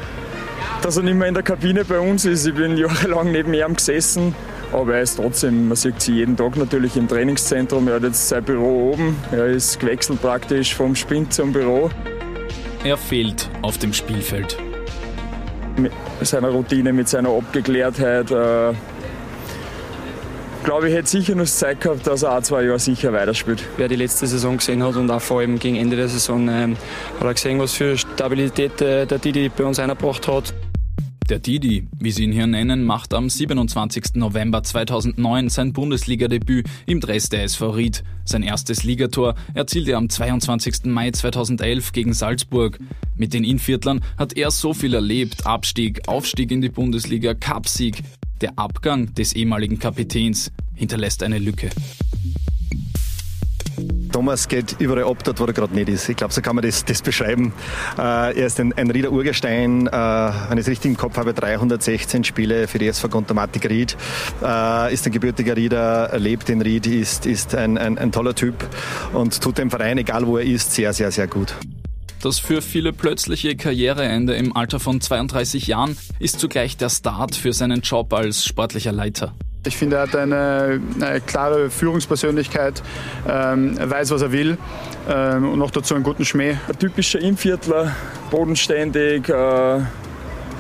dass er nicht mehr in der Kabine bei uns ist. Ich bin jahrelang neben ihm gesessen. Aber er ist trotzdem, man sieht sie jeden Tag natürlich im Trainingszentrum. Er hat jetzt sein Büro oben. Er ist gewechselt praktisch vom Spind zum Büro. Er fehlt auf dem Spielfeld mit seiner Routine, mit seiner Abgeklärtheit. Äh, glaube ich, hätte sicher noch Zeit gehabt, dass er auch zwei Jahre sicher weiterspielt. Wer die letzte Saison gesehen hat und auch vor allem gegen Ende der Saison, ähm, hat er gesehen, was für Stabilität äh, der Didi bei uns eingebracht hat. Der Didi, wie sie ihn hier nennen, macht am 27. November 2009 sein Bundesligadebüt im Dress der SV Ried. Sein erstes Ligator erzielte er am 22. Mai 2011 gegen Salzburg. Mit den Inviertlern hat er so viel erlebt. Abstieg, Aufstieg in die Bundesliga, Cupsieg. Der Abgang des ehemaligen Kapitäns hinterlässt eine Lücke. Thomas geht überall ab, dort wo er gerade nicht ist. Ich glaube, so kann man das, das beschreiben. Äh, er ist ein, ein Rieder Urgestein, äh, wenn ich es richtig im Kopf habe, 316 Spiele für die SV Kontomatik Ried. Äh, ist ein gebürtiger Rieder, lebt in Ried, ist, ist ein, ein, ein toller Typ und tut dem Verein, egal wo er ist, sehr, sehr, sehr gut. Das für viele plötzliche Karriereende im Alter von 32 Jahren ist zugleich der Start für seinen Job als sportlicher Leiter. Ich finde, er hat eine, eine klare Führungspersönlichkeit, ähm, er weiß, was er will ähm, und noch dazu einen guten Schmäh. Ein typischer Inviertler, bodenständig, äh,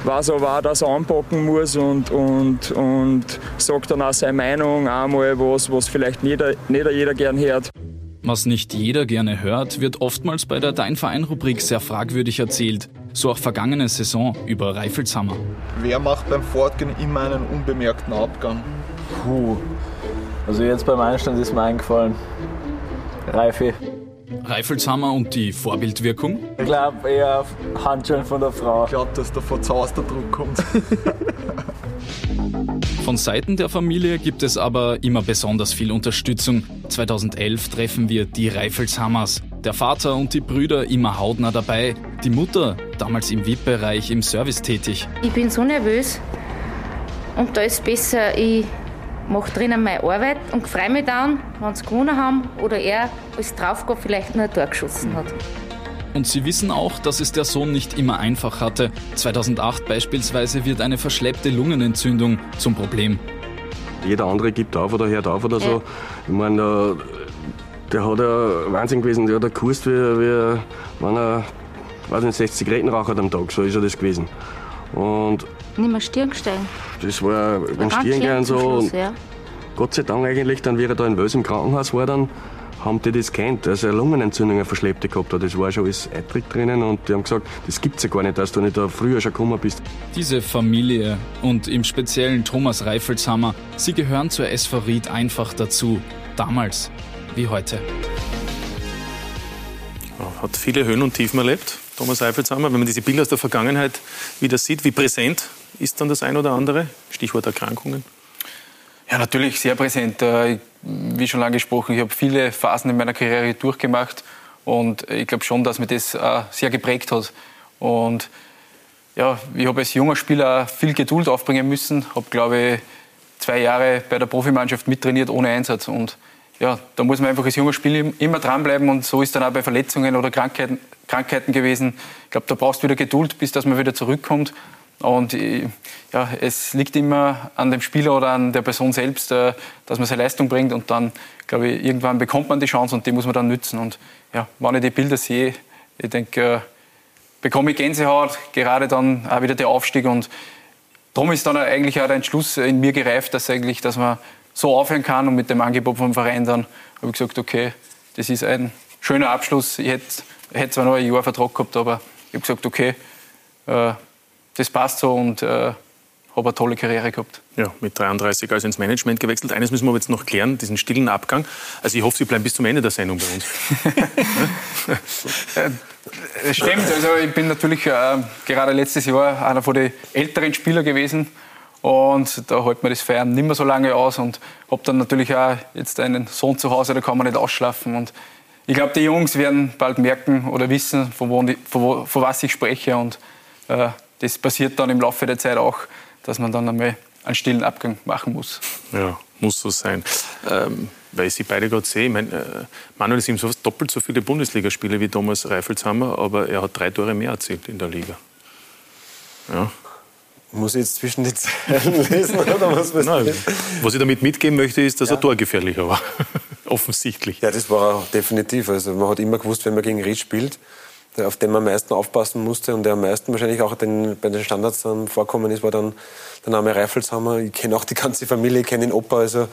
weiß aber auch, dass er anpacken muss und, und, und sagt dann auch seine Meinung, einmal was, was vielleicht nicht, nicht jeder gern hört. Was nicht jeder gerne hört, wird oftmals bei der Dein Verein-Rubrik sehr fragwürdig erzählt. So auch vergangene Saison über Reifelshammer. Wer macht beim Fortgehen immer einen unbemerkten Abgang? Puh. Also jetzt beim Einstand ist mir eingefallen. Reife. Reifelshammer und die Vorbildwirkung? Ich glaube eher Handschellen von der Frau. Ich glaube, dass da der Druck kommt. Von Seiten der Familie gibt es aber immer besonders viel Unterstützung. 2011 treffen wir die Reifelshammers. Der Vater und die Brüder immer hautnah dabei. Die Mutter, damals im VIP-Bereich im Service tätig. Ich bin so nervös und da ist besser, ich mache drinnen meine Arbeit und freue mich dann, wenn sie gewonnen haben oder er als Draufgab vielleicht nur ein Tor geschossen hat. Und sie wissen auch, dass es der Sohn nicht immer einfach hatte. 2008 beispielsweise wird eine verschleppte Lungenentzündung zum Problem. Jeder andere gibt auf oder hört auf oder so. Ich meine, der hat ja Wahnsinn gewesen, der hat gekust, wie, wie wenn er weiß nicht, 60 Zigaretten raucht am Tag. So ist er das gewesen. Und Nicht mehr Stirn gesteigen. das war beim Stirngehen so. Schluss, ja. Gott sei Dank eigentlich, dann, wie er da in Wels im Krankenhaus war, dann haben die das kennt, dass er Lungenentzündungen verschleppte gehabt hat. Das war schon alles Eintritt drinnen und die haben gesagt, das gibt's ja gar nicht, dass du nicht da früher schon gekommen bist. Diese Familie und im speziellen Thomas Reifelshammer, sie gehören zur SV Ried einfach dazu. Damals wie heute. Hat viele Höhen und Tiefen erlebt, Thomas Eifelshammer. Wenn man diese Bilder aus der Vergangenheit wieder sieht, wie präsent ist dann das ein oder andere? Stichwort Erkrankungen. Ja, natürlich sehr präsent. Äh, Wie schon lange gesprochen, ich habe viele Phasen in meiner Karriere durchgemacht und ich glaube schon, dass mir das äh, sehr geprägt hat. Und ja, ich habe als junger Spieler viel Geduld aufbringen müssen, habe glaube ich zwei Jahre bei der Profimannschaft mittrainiert ohne Einsatz und ja, da muss man einfach als junger Spieler immer dranbleiben und so ist dann auch bei Verletzungen oder Krankheiten, Krankheiten gewesen. Ich glaube, da brauchst du wieder Geduld, bis dass man wieder zurückkommt. Und ja, es liegt immer an dem Spieler oder an der Person selbst, äh, dass man seine Leistung bringt und dann, glaube ich, irgendwann bekommt man die Chance und die muss man dann nützen. Und ja, wenn ich die Bilder sehe, ich denke, äh, bekomme ich Gänsehaut, gerade dann auch wieder der Aufstieg und darum ist dann eigentlich auch der Entschluss in mir gereift, dass eigentlich, dass man so aufhören kann und mit dem Angebot vom Verein dann habe ich gesagt, okay, das ist ein schöner Abschluss. Ich hätte, hätte zwar noch ein Jahr Vertrag gehabt, aber ich habe gesagt, okay, äh, das passt so und äh, habe eine tolle Karriere gehabt. Ja, mit 33 also ins Management gewechselt. Eines müssen wir aber jetzt noch klären, diesen stillen Abgang. Also ich hoffe, Sie bleiben bis zum Ende der Sendung bei uns. Es stimmt, also ich bin natürlich äh, gerade letztes Jahr einer von den älteren Spieler gewesen und da hält man das Feiern nicht mehr so lange aus und habe dann natürlich auch jetzt einen Sohn zu Hause, da kann man nicht ausschlafen und ich glaube, die Jungs werden bald merken oder wissen, von, wo, von, wo, von was ich spreche und äh, das passiert dann im Laufe der Zeit auch, dass man dann einmal einen stillen Abgang machen muss. Ja, muss so sein. Ähm, weil ich Sie beide gerade sehe, ich mein, äh, Manuel ist ihm so doppelt so viele Bundesligaspiele wie Thomas Reifelshammer, aber er hat drei Tore mehr erzielt in der Liga. Ja. Muss ich jetzt zwischen die Zeilen lesen oder was? Nein, was ich damit mitgeben möchte, ist, dass er torgefährlicher war. Offensichtlich. Ja, das war er definitiv. Also man hat immer gewusst, wenn man gegen Ried spielt, der, auf den man am meisten aufpassen musste und der am meisten wahrscheinlich auch den, bei den Standards dann vorkommen ist, war dann der Name Reifelshammer. Ich kenne auch die ganze Familie, ich kenne den Opa. Also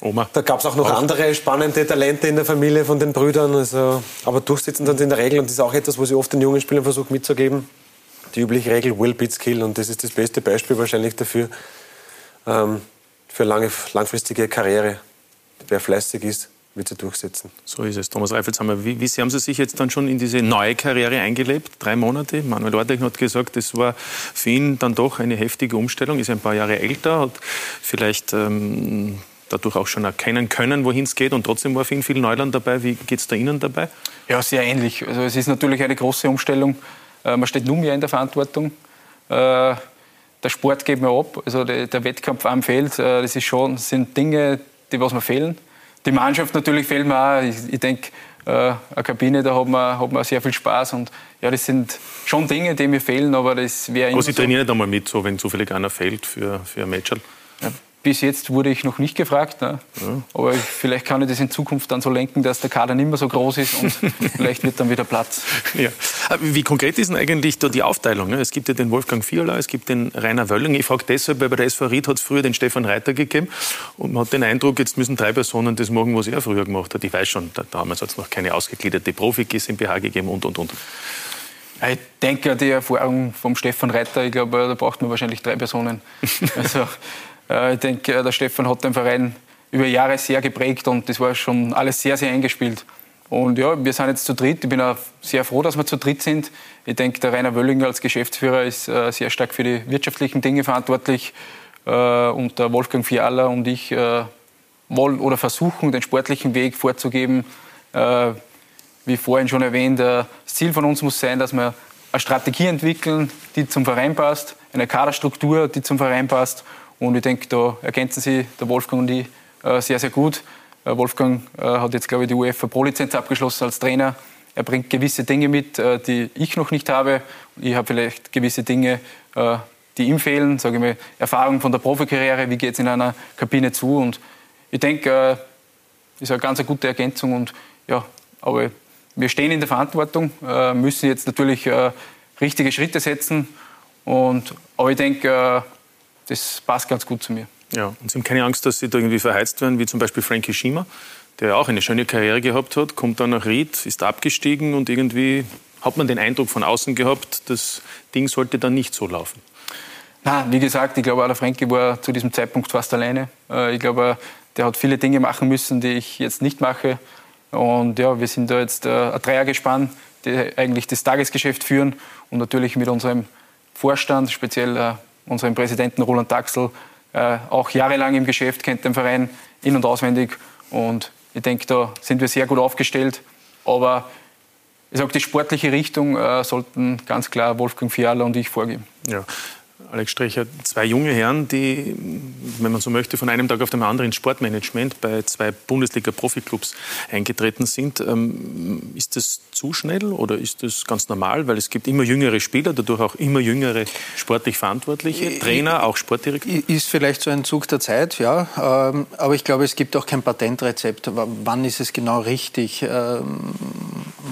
Oma. Da gab es auch noch Auch. andere spannende Talente in der Familie von den Brüdern. Also, aber durchsetzen dann in der Regel, und das ist auch etwas, was ich oft den jungen Spielern versuche mitzugeben, die übliche Regel Will beats Kill. Und das ist das beste Beispiel wahrscheinlich dafür, ähm, für lange, langfristige Karriere. Wer fleißig ist, wird sie durchsetzen. So ist es. Thomas Reifelshammer, wie, wie sehr haben Sie sich jetzt dann schon in diese neue Karriere eingelebt? Drei Monate. Manuel Orteg hat gesagt, das war für ihn dann doch eine heftige Umstellung. Ist ein paar Jahre älter, hat vielleicht ähm, dadurch auch schon erkennen können, wohin es geht. Und trotzdem war für ihn viel Neuland dabei. Wie geht es da Ihnen dabei? Ja, sehr ähnlich. Also es ist natürlich eine große Umstellung. Äh, Man steht nur mehr in der Verantwortung. Äh, Der Sport geht mir ab. Also der der Wettkampf am Feld, äh, das ist schon, das sind Dinge, die was mir fehlen. Die Mannschaft natürlich fehlt mir auch. Ich, ich denke, äh, eine Kabine, da hat man, hat man sehr viel Spaß. Und ja, das sind schon Dinge, die mir fehlen, aber das wäre Aber Sie so. trainieren nicht einmal mit, so, wenn zufällig einer fällt für, für ein Match. Bis jetzt wurde ich noch nicht gefragt. Ne? Ja. Aber ich, vielleicht kann ich das in Zukunft dann so lenken, dass der Kader nicht mehr so groß ist und vielleicht wird dann wieder Platz. Ja. Wie konkret ist denn eigentlich da die Aufteilung? Ne? Es gibt ja den Wolfgang Fiala, es gibt den Rainer Wölling. Ich frage deshalb, weil bei der SV Ried hat es früher den Stefan Reiter gegeben und man hat den Eindruck, jetzt müssen drei Personen das machen, was er früher gemacht hat. Ich weiß schon, da, damals hat es noch keine ausgegliederte Profi-GmbH gegeben und, und, und. Ich denke, die Erfahrung vom Stefan Reiter, ich glaube, da braucht man wahrscheinlich drei Personen. Also, äh, ich denke, äh, der Stefan hat den Verein über Jahre sehr geprägt und das war schon alles sehr, sehr eingespielt. Und ja, wir sind jetzt zu dritt. Ich bin auch sehr froh, dass wir zu dritt sind. Ich denke, der Rainer Wöllinger als Geschäftsführer ist äh, sehr stark für die wirtschaftlichen Dinge verantwortlich. Und der Wolfgang Fiala und ich wollen oder versuchen, den sportlichen Weg vorzugeben. Wie vorhin schon erwähnt, das Ziel von uns muss sein, dass wir eine Strategie entwickeln, die zum Verein passt, eine Kaderstruktur, die zum Verein passt und ich denke, da ergänzen sie, der Wolfgang und ich, äh, sehr, sehr gut. Äh, Wolfgang äh, hat jetzt, glaube ich, die UEFA Pro-Lizenz abgeschlossen als Trainer. Er bringt gewisse Dinge mit, die ich noch nicht habe. Ich habe vielleicht gewisse Dinge, die ihm fehlen, sage ich mal, Erfahrung von der Profikarriere, wie geht es in einer Kabine zu. Und ich denke, das ist eine ganz gute Ergänzung. Und ja, aber wir stehen in der Verantwortung, müssen jetzt natürlich richtige Schritte setzen. Und, aber ich denke, das passt ganz gut zu mir. Ja, und Sie haben keine Angst, dass Sie da irgendwie verheizt werden, wie zum Beispiel Frankie Schima, der ja auch eine schöne Karriere gehabt hat, kommt dann nach Ried, ist abgestiegen und irgendwie hat man den Eindruck von außen gehabt, das Ding sollte dann nicht so laufen. Na, wie gesagt, ich glaube, der Frankie war zu diesem Zeitpunkt fast alleine. Äh, ich glaube, der hat viele Dinge machen müssen, die ich jetzt nicht mache. Und ja, wir sind da jetzt äh, ein Dreiergespann, die eigentlich das Tagesgeschäft führen und natürlich mit unserem Vorstand, speziell äh, unseren Präsidenten Roland Daxel, äh, auch jahrelang im Geschäft, kennt den Verein in- und auswendig. Und ich denke, da sind wir sehr gut aufgestellt. Aber ich sage, die sportliche Richtung äh, sollten ganz klar Wolfgang Fiala und ich vorgeben. Ja. Alex Strecher, zwei junge Herren, die, wenn man so möchte, von einem Tag auf den anderen ins Sportmanagement bei zwei Bundesliga-Profiklubs eingetreten sind. Ähm, ist das zu schnell oder ist das ganz normal? Weil es gibt immer jüngere Spieler, dadurch auch immer jüngere sportlich Verantwortliche, Trainer, auch Sportdirektor. Ist vielleicht so ein Zug der Zeit, ja. Ähm, aber ich glaube, es gibt auch kein Patentrezept. Wann ist es genau richtig? Ähm,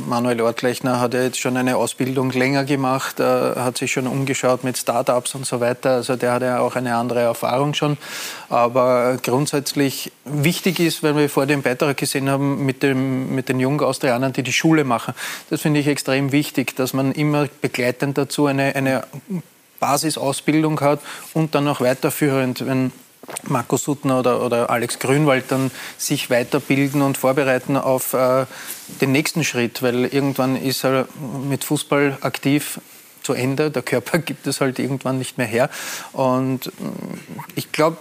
Manuel Ortlechner hat ja jetzt schon eine Ausbildung länger gemacht, äh, hat sich schon umgeschaut mit Startups und so weiter. Also der hat ja auch eine andere Erfahrung schon. Aber grundsätzlich wichtig ist, weil wir vor dem Beitrag gesehen haben, mit, dem, mit den jungen Austrianern, die die Schule machen. Das finde ich extrem wichtig, dass man immer begleitend dazu eine, eine Basisausbildung hat und dann auch weiterführend, wenn Markus Suttner oder, oder Alex Grünwald dann sich weiterbilden und vorbereiten auf äh, den nächsten Schritt, weil irgendwann ist er mit Fußball aktiv zu Ende. Der Körper gibt es halt irgendwann nicht mehr her. Und mm, ich glaube,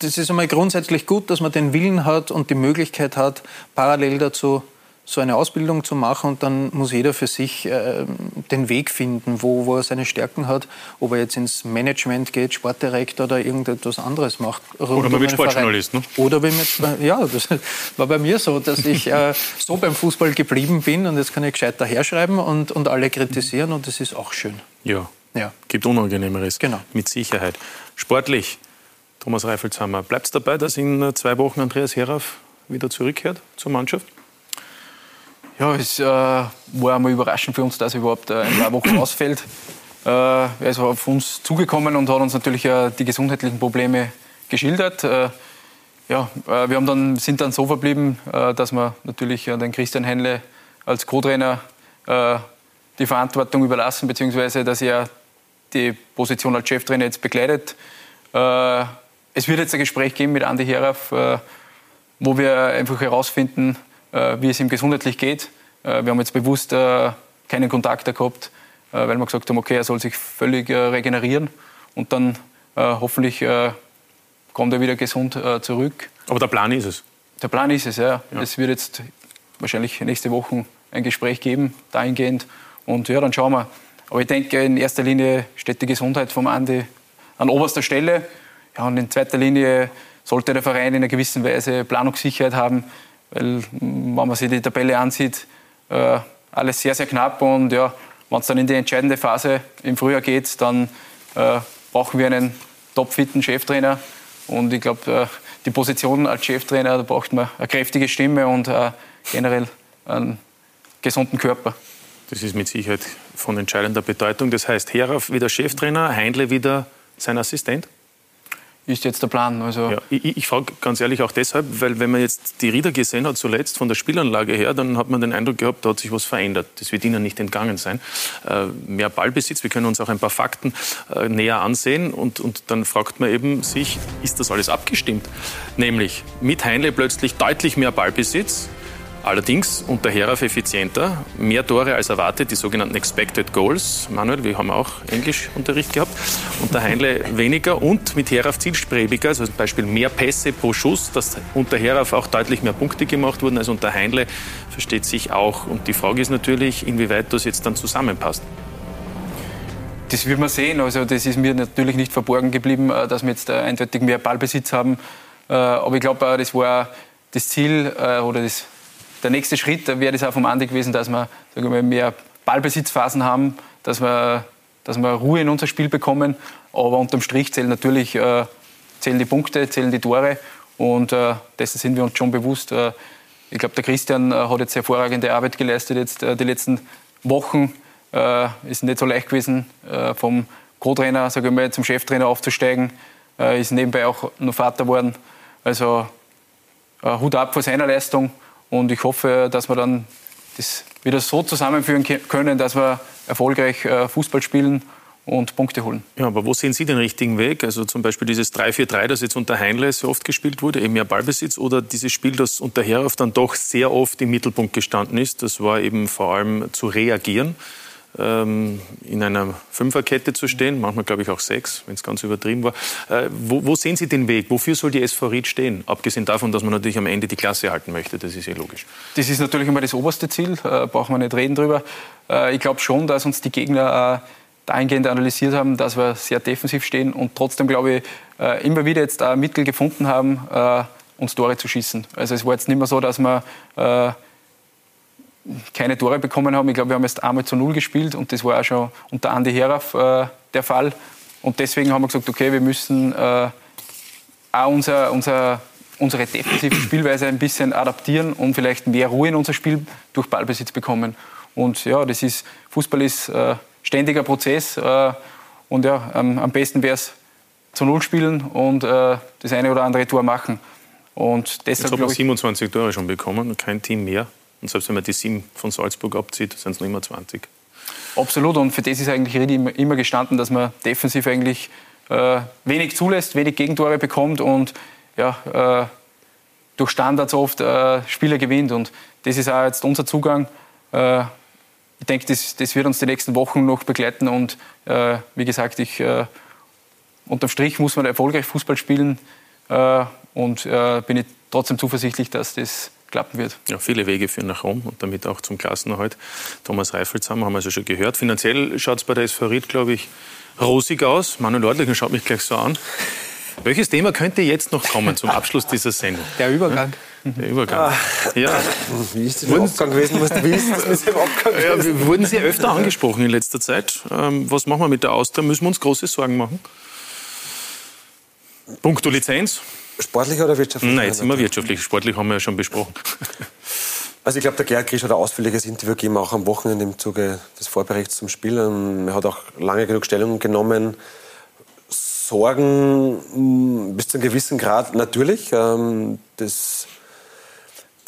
das ist einmal grundsätzlich gut, dass man den Willen hat und die Möglichkeit hat, parallel dazu so eine Ausbildung zu machen und dann muss jeder für sich äh, den Weg finden, wo, wo er seine Stärken hat, ob er jetzt ins Management geht, Sportdirektor oder irgendetwas anderes macht. Oder man wird Sportjournalist, ne? Oder wenn man, ja, das war bei mir so, dass ich äh, so beim Fußball geblieben bin und jetzt kann ich gescheiter herschreiben und, und alle kritisieren und das ist auch schön. Ja, ja. gibt Unangenehmeres. Genau. Mit Sicherheit. Sportlich, Thomas Reifelshammer, bleibt es dabei, dass in zwei Wochen Andreas Herauf wieder zurückkehrt zur Mannschaft? Ja, es äh, war einmal überraschend für uns, dass er überhaupt äh, in drei Wochen ausfällt. Äh, er ist auf uns zugekommen und hat uns natürlich äh, die gesundheitlichen Probleme geschildert. Äh, ja, äh, wir haben dann, sind dann so verblieben, dass wir natürlich den Christian Henle als Co-Trainer die Verantwortung überlassen, beziehungsweise dass er die Position als Cheftrainer jetzt begleitet. es wird jetzt ein Gespräch geben mit Andi Herauf, wo wir einfach herausfinden, äh, wie es ihm gesundheitlich geht. Äh, wir haben jetzt bewusst äh, keinen Kontakt gehabt, weil wir gesagt haben, okay, er soll sich völlig regenerieren und dann hoffentlich kommt er wieder gesund zurück. Aber der Plan ist es? Der Plan ist es, ja. ja. Es wird jetzt wahrscheinlich nächste Woche ein Gespräch geben, dahingehend. Und ja, dann schauen wir. Aber ich denke, in erster Linie steht die Gesundheit vom Andi an oberster Stelle. Ja, und in zweiter Linie sollte der Verein in einer gewissen Weise Planungssicherheit haben, weil, wenn man sich die Tabelle ansieht, äh, alles sehr, sehr knapp. Und ja, wenn es dann in die entscheidende Phase im Frühjahr geht, dann äh, brauchen wir einen topfitten Cheftrainer. Und ich glaube, äh, die Position als Cheftrainer, da braucht man eine kräftige Stimme und äh, generell einen gesunden Körper. Das ist mit Sicherheit von entscheidender Bedeutung. Das heißt, Herauf wieder Cheftrainer, Heindle wieder sein Assistent? Ist jetzt der Plan. Also ja, ich, ich frage ganz ehrlich auch deshalb, weil wenn man jetzt die Rieder gesehen hat zuletzt von der Spielanlage her, dann hat man den Eindruck gehabt, da hat sich was verändert. Das wird Ihnen nicht entgangen sein. Äh, mehr Ballbesitz, wir können uns auch ein paar Fakten äh, näher ansehen und, und dann fragt man eben sich, ist das alles abgestimmt? Nämlich mit Heinle plötzlich deutlich mehr Ballbesitz, Allerdings unter Herauf effizienter, mehr Tore als erwartet, die sogenannten Expected Goals. Manuel, wir haben auch Englischunterricht gehabt. Unter Heinle weniger und mit Herauf zielstrebiger, also zum Beispiel mehr Pässe pro Schuss, dass unter Herauf auch deutlich mehr Punkte gemacht wurden als unter Heinle, versteht sich auch. Und die Frage ist natürlich, inwieweit das jetzt dann zusammenpasst. Das wird man sehen. Also das ist mir natürlich nicht verborgen geblieben, äh, dass wir jetzt äh, eindeutig mehr Ballbesitz haben. Äh, aber ich glaube, das war das Ziel oder das der nächste Schritt wäre das auch vom Andi gewesen, dass wir sagen wir, mehr Ballbesitzphasen haben, dass wir, dass wir Ruhe in unser Spiel bekommen. Aber unterm Strich zählen natürlich äh, zählen die Punkte, zählen die Tore. Und äh, dessen sind wir uns schon bewusst. Äh, ich glaube, der Christian äh, hat jetzt hervorragende Arbeit geleistet jetzt äh, die letzten Wochen. Äh, ist nicht so leicht gewesen, äh, vom Co-Trainer zum Cheftrainer aufzusteigen. Äh, ist nebenbei auch noch Vater geworden. Also äh, Hut ab vor seiner Leistung. Und ich hoffe, dass wir dann das wieder so zusammenführen können, dass wir erfolgreich äh, Fußball spielen und Punkte holen. Ja, aber wo sehen Sie den richtigen Weg? Also zum Beispiel dieses 3-4-3, das jetzt unter Heinle so oft gespielt wurde, eben mehr Ballbesitz, oder dieses Spiel, das unter Herauf dann doch sehr oft im Mittelpunkt gestanden ist, das war eben vor allem zu reagieren ähm, in einer Fünferkette zu stehen, manchmal glaube ich auch sechs, wenn es ganz übertrieben war. Äh, wo, wo, sehen Sie den Weg? Wofür soll die SV Ried stehen? Abgesehen davon, dass man natürlich am Ende die Klasse halten möchte, das ist ja logisch. Das ist natürlich immer das oberste Ziel, äh, brauchen wir nicht reden drüber. Äh, ich glaube schon, dass uns die Gegner äh, dahingehend analysiert haben, dass wir sehr defensiv stehen und trotzdem, glaube ich, äh, immer wieder jetzt ein Mittel gefunden haben, äh, uns Tore zu schießen. Also es war jetzt nicht mehr so, dass wir keine Tore bekommen haben. Ich glaube, wir haben erst einmal zu null gespielt und das war auch schon unter Andi Herauf äh, der Fall. Und deswegen haben wir gesagt, okay, wir müssen äh, auch unser, unser, unsere defensive Spielweise ein bisschen adaptieren und vielleicht mehr Ruhe in unser Spiel durch Ballbesitz bekommen. Und ja, das ist, Fußball ist äh, ständiger Prozess äh, und ja, ähm, am besten wäre es zu Null spielen und äh, das eine oder andere Tor machen. Und deshalb, Jetzt haben wir 27 Tore schon bekommen, kein Team mehr. Und selbst wenn man die sieben von Salzburg abzieht, sind es noch immer 20. Absolut. Und für das ist eigentlich immer, immer gestanden, dass man defensiv eigentlich äh, wenig zulässt, wenig Gegentore bekommt und ja, äh, durch Standards oft äh, Spiele gewinnt. Und das ist auch jetzt unser Zugang. Äh, ich denke, das, das, wird uns die nächsten Wochen noch begleiten. Und äh, wie gesagt, ich, äh, unterm Strich muss man erfolgreich Fußball spielen. und bin ich trotzdem zuversichtlich, dass das klappen wird. Ja, viele Wege führen nach Rom und damit auch zum Klassenerhalt. Thomas Reifelshammer haben wir also schon gehört. Finanziell schaut es bei der SV Ried, glaube ich, rosig aus. Manuel Ordlinger schaut mich gleich so an. Welches Thema könnte jetzt noch kommen zum Abschluss dieser Sendung? Der Übergang. Der Übergang. Ah. Ja. Wie ist das im Abgang gewesen? Was du willst, was ist im Abgang ja, wir wurden Sie öfter angesprochen in letzter Zeit. Ähm, was machen wir mit der Austria? Müssen wir uns große Sorgen machen? Punkto Lizenz? Sportlich oder wirtschaftlich? Nein, jetzt immer wirtschaftlich. Sportlich haben wir ja schon besprochen. Also ich glaube, der Gerhard Krisch hat ein ausführliches Interview gegeben, auch am Wochenende im Zuge des Vorberichts zum Spiel. Ähm, er hat auch lange genug Stellung genommen. Sorgen hm, bis zu einem gewissen Grad natürlich. Ähm, das,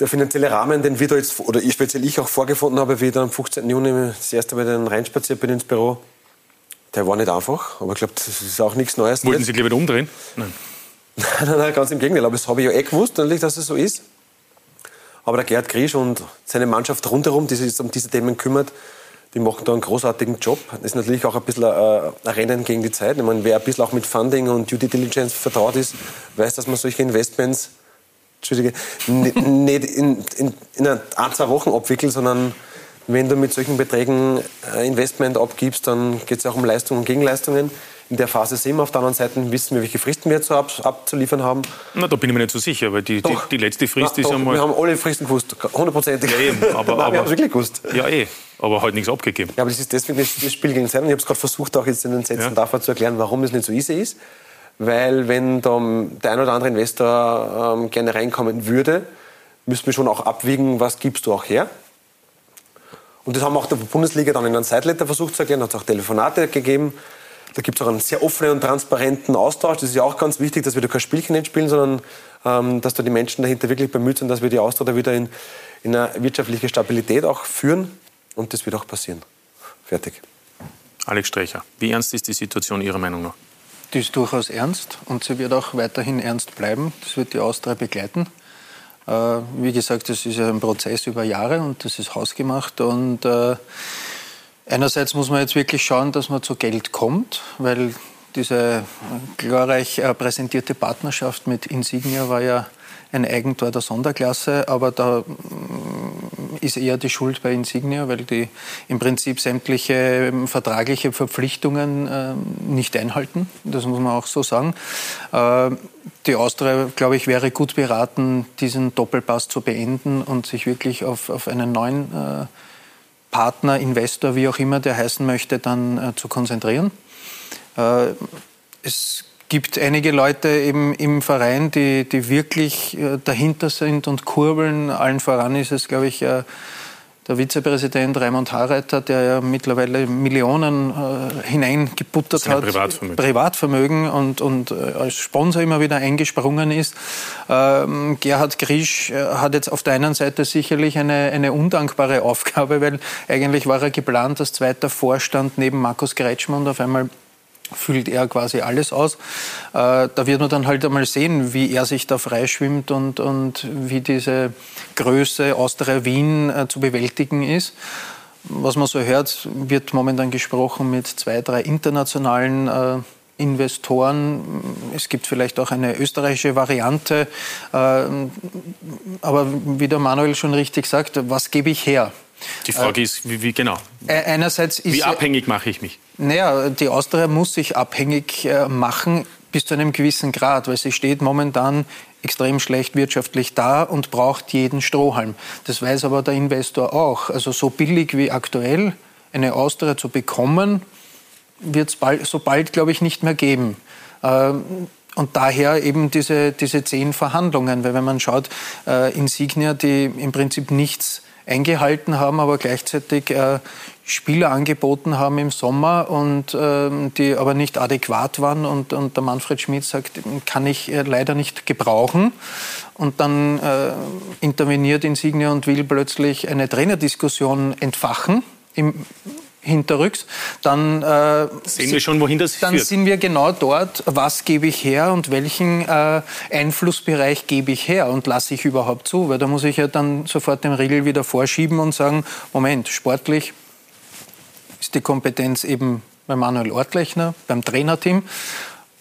der finanzielle Rahmen, den wir da jetzt, oder speziell ich auch vorgefunden habe, wie ich dann am 15. Juni das erste Mal dann reinspaziert bin ins Büro, der war nicht einfach. Aber ich glaube, das ist auch nichts Neues. Wollten Sie gleich wieder umdrehen? Nein. Nein, nein, nein, ganz im Gegenteil. Aber das habe ich ja eh gewusst, dass es so ist. Aber der Gerd Griesch und seine Mannschaft rundherum, die sich um diese Themen kümmert, die machen da einen großartigen Job. Das ist natürlich auch ein bisschen ein, Rennen gegen die Zeit. Ich meine, wer ein bisschen auch mit Funding und Due Diligence vertraut ist, weiß, dass man solche Investments Entschuldige, nicht in, in, in ein, zwei Wochen abwickelt, sondern wenn du mit solchen Beträgen Investment abgibst, dann geht es auch um Leistungen und Gegenleistungen in der Phase sind wir. Auf der anderen Seite wissen wir, welche Fristen wir jetzt ab, abzuliefern haben. Na, da bin ich mir nicht so sicher, weil die, die, die, letzte Frist Na, ist doch, einmal... Wir haben alle Fristen gewusst, hundertprozentig. Ja, eben, aber... Nein, wir haben es wirklich gewusst. Ja, eh, aber halt nichts abgegeben. Ja, aber das ist deswegen das, Spiel gegen. Und ich habe es gerade versucht, auch jetzt in den Sätzen ja. davor zu erklären, warum das nicht so easy ist. weil wenn der ein oder andere Investor ähm, gerne reinkommen würde, müssen wir schon auch abwiegen, was gibst du auch her. Und das haben wir auch der Bundesliga dann in einem Zeitletter versucht zu erklären, hat es auch Telefonate gegeben. Da gibt es auch einen sehr offenen und transparenten Austausch. Das ist ja auch ganz wichtig, dass wir da kein Spielchen nicht spielen, sondern ähm, dass da die Menschen dahinter wirklich bemüht sind, dass wir die Austausch da wieder in, in eine wirtschaftliche Stabilität auch führen. Und das wird auch passieren. Fertig. Alex Strecher, wie ernst ist die Situation Ihrer Meinung nach? Die ist durchaus ernst und sie wird auch weiterhin ernst bleiben. Das wird die Austria begleiten. Äh, wie gesagt, das ist ja ein Prozess über Jahre und das ist hausgemacht. Und äh, einerseits muss man jetzt wirklich schauen, dass man zu Geld kommt, weil diese glorreich äh, präsentierte Partnerschaft mit Insignia war ja ein Eigentor der Sonderklasse, aber da mm, ist eher die Schuld bei Insignia, weil die im Prinzip sämtliche ähm, vertragliche Verpflichtungen äh, nicht einhalten. Das muss man auch so sagen. Äh, die Austria, glaube ich, wäre gut beraten, diesen Doppelpass zu beenden und sich wirklich auf, auf einen neuen äh, Partner, Investor, wie auch immer der heißen möchte, dann äh, zu konzentrieren. Äh, es gibt einige Leute eben im Verein, die, die wirklich äh, dahinter sind und kurbeln. Allen voran ist es, glaube ich, der Vizepräsident Raimund Harreiter, der ja mittlerweile Millionen äh, hineingebuttert hat. Privatvermögen. Privatvermögen und, und äh, als Sponsor immer wieder eingesprungen ist. Ähm, Gerhard Grisch äh, hat jetzt auf der einen Seite sicherlich eine, eine undankbare Aufgabe, weil eigentlich war er geplant als zweiter Vorstand neben Markus Kretschmann und auf einmal füllt er quasi alles aus. Äh, da wird man dann halt einmal sehen, wie er sich da freischwimmt und, und wie diese Größe Austria Wien äh, zu bewältigen ist. Was man so hört, wird momentan gesprochen mit zwei, drei internationalen äh, Investoren. Es gibt vielleicht auch eine österreichische Variante. Aber wie der Manuel schon richtig sagt, was gebe ich her? Die Frage äh, ist, wie, wie genau? Einerseits ist wie abhängig mache ich mich? Naja, die Austria muss sich abhängig äh, machen bis zu einem gewissen Grad, weil sie steht momentan extrem schlecht wirtschaftlich da und braucht jeden Strohhalm. Das weiß aber der Investor auch. Also so billig wie aktuell eine Austria zu bekommen, wird es so bald, glaube ich, nicht mehr geben. Ähm, und daher eben diese, diese zehn Verhandlungen, weil wenn man schaut, äh, Insignia, die im Prinzip nichts eingehalten haben, aber gleichzeitig äh, Spieler angeboten haben im Sommer und äh, die aber nicht adäquat waren und, und der Manfred Schmidt sagt, kann ich äh, leider nicht gebrauchen. Und dann äh, interveniert Insignia und will plötzlich eine Trainerdiskussion entfachen im hinterrücks, dann äh, sehen wir schon, wohin das dann führt. sind wir genau dort, was gebe ich her und welchen äh, Einflussbereich gebe ich her und lasse ich überhaupt zu, weil da muss ich ja dann sofort den Riegel wieder vorschieben und sagen, Moment, sportlich ist die Kompetenz eben bei Manuel Ortlechner, beim Trainerteam.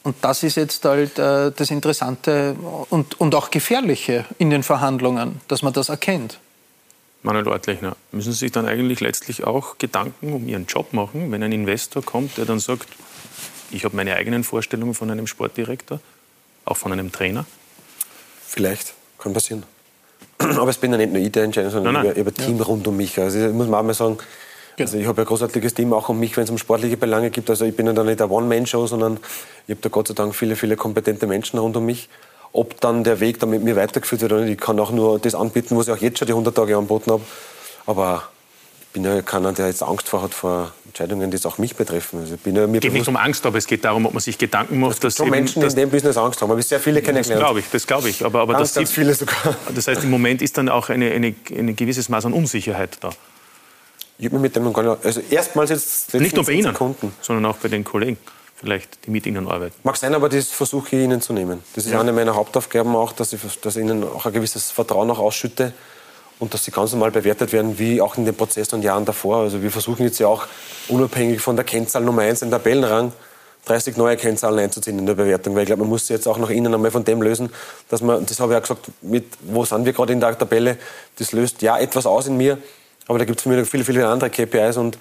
Und das ist jetzt halt äh, das Interessante und, und auch Gefährliche in den Verhandlungen, dass man das erkennt. Manuel Ortlechner, müssen Sie sich dann eigentlich letztlich auch Gedanken um Ihren Job machen, wenn ein Investor kommt, der dann sagt, ich habe meine eigenen Vorstellungen von einem Sportdirektor, auch von einem Trainer? Vielleicht, kann passieren. Aber es bin ja nicht nur ich, der entscheidet, sondern nein, nein. über, über Team ja. rund um mich. Also muss man auch mal sagen, genau. also ich habe ein großartiges Team auch um mich, wenn es um sportliche Belange geht. Also ich bin ja da nicht eine One-Man-Show, sondern ich habe da Gott sei Dank viele, viele kompetente Menschen rund um mich. Ob dann der Weg da mit mir weitergeführt wird oder nicht, ich kann auch nur das anbieten, was ich auch jetzt schon die 100 Tage angeboten habe. Aber ich bin ja keiner, der jetzt Angst vor hat vor Entscheidungen, die es auch mich betreffen. Also ich bin ja mir geht nicht um Angst, aber es geht darum, ob man sich Gedanken macht, dass schon Menschen dass in dem Business Angst haben. Habe ich sehr viele kennengelernt. Das glaube ich, das glaube ich. Aber, aber ganz, das, ganz viele sogar. Das heißt, im Moment ist dann auch eine, eine, ein gewisses Maß an Unsicherheit da. Ich habe mit dem gar nicht, also erstmals jetzt nicht nur bei Ihnen, Sekunden. sondern auch bei den Kollegen vielleicht, die mit Ihnen arbeiten. Mag sein, aber das versuche ich Ihnen zu nehmen. Das ist ja. eine meiner Hauptaufgaben auch, dass ich, dass ich Ihnen auch ein gewisses Vertrauen auch ausschütte und dass sie ganz normal bewertet werden, wie auch in den Prozess und Jahren davor. Also wir versuchen jetzt ja auch unabhängig von der Kennzahl Nummer 1 im Tabellenrang 30 neue Kennzahlen einzuziehen in der Bewertung, weil ich glaube, man muss jetzt auch nach innen einmal von dem lösen, dass man, das habe ich auch gesagt, mit, wo sind wir gerade in der Tabelle, das löst ja etwas aus in mir, aber da gibt es für mich noch viele, viele andere KPIs und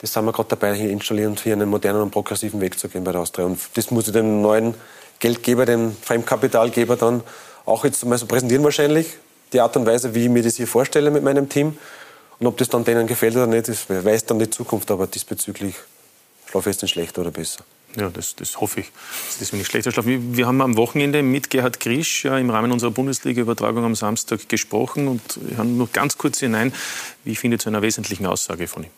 das sind wir gerade dabei, hier installieren und hier einen modernen und progressiven Weg zu gehen bei der Austria. Und das muss ich dem neuen Geldgeber, dem Fremdkapitalgeber dann auch jetzt mal so präsentieren wahrscheinlich. Die Art und Weise, wie ich mir das hier vorstelle mit meinem Team. Und ob das dann denen gefällt oder nicht, das weiß dann die Zukunft. Aber diesbezüglich schlafe ich jetzt nicht schlechter oder besser. Ja, das, das hoffe ich. Das ist nicht schlechter Schlaf. Wir, haben am Wochenende mit Gerhard Grisch im Rahmen unserer Bundesliga-Übertragung am Samstag gesprochen und haben nur ganz kurz hinein, wie ich finde, zu einer wesentlichen Aussage von ihm.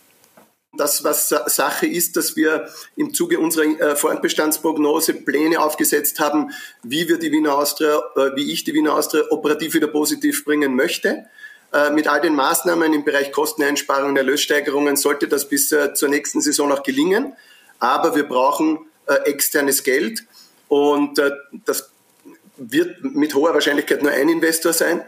Das, was Sache ist, dass wir im Zuge unserer äh, Fortbestandsprognose Pläne aufgesetzt haben, wie wir die Wiener Austria, äh, wie ich die Wiener Austria operativ wieder positiv bringen möchte. Äh, mit all den Maßnahmen im Bereich Kosteneinsparungen, Erlössteigerungen sollte das bis zur nächsten Saison auch gelingen. Aber wir brauchen externes Geld und das wird mit hoher Wahrscheinlichkeit nur ein Investor sein,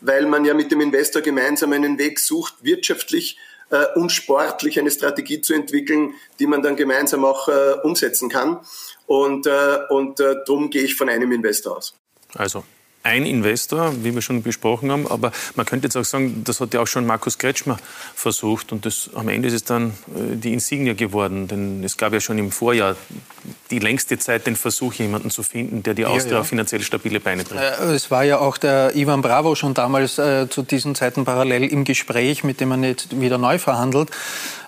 weil man ja mit dem Investor gemeinsam einen Weg sucht, wirtschaftlich äh, und sportlich eine Strategie zu entwickeln, die man dann gemeinsam auch äh, umsetzen kann. Und, äh, und äh, darum gehe ich von einem Investor aus. Also ein Investor, wie wir schon besprochen haben, aber man könnte jetzt auch sagen, das hat ja auch schon Markus Kretschmer versucht und das, am Ende ist es dann äh, die Insignia geworden, denn es gab ja schon im Vorjahr die längste Zeit den Versuch, jemanden zu finden, der die Austria ja, ja. finanziell stabile Beine bringt. Äh, es war ja auch der Ivan Bravo schon damals äh, zu diesen Zeiten parallel im Gespräch, mit dem man jetzt wieder neu verhandelt.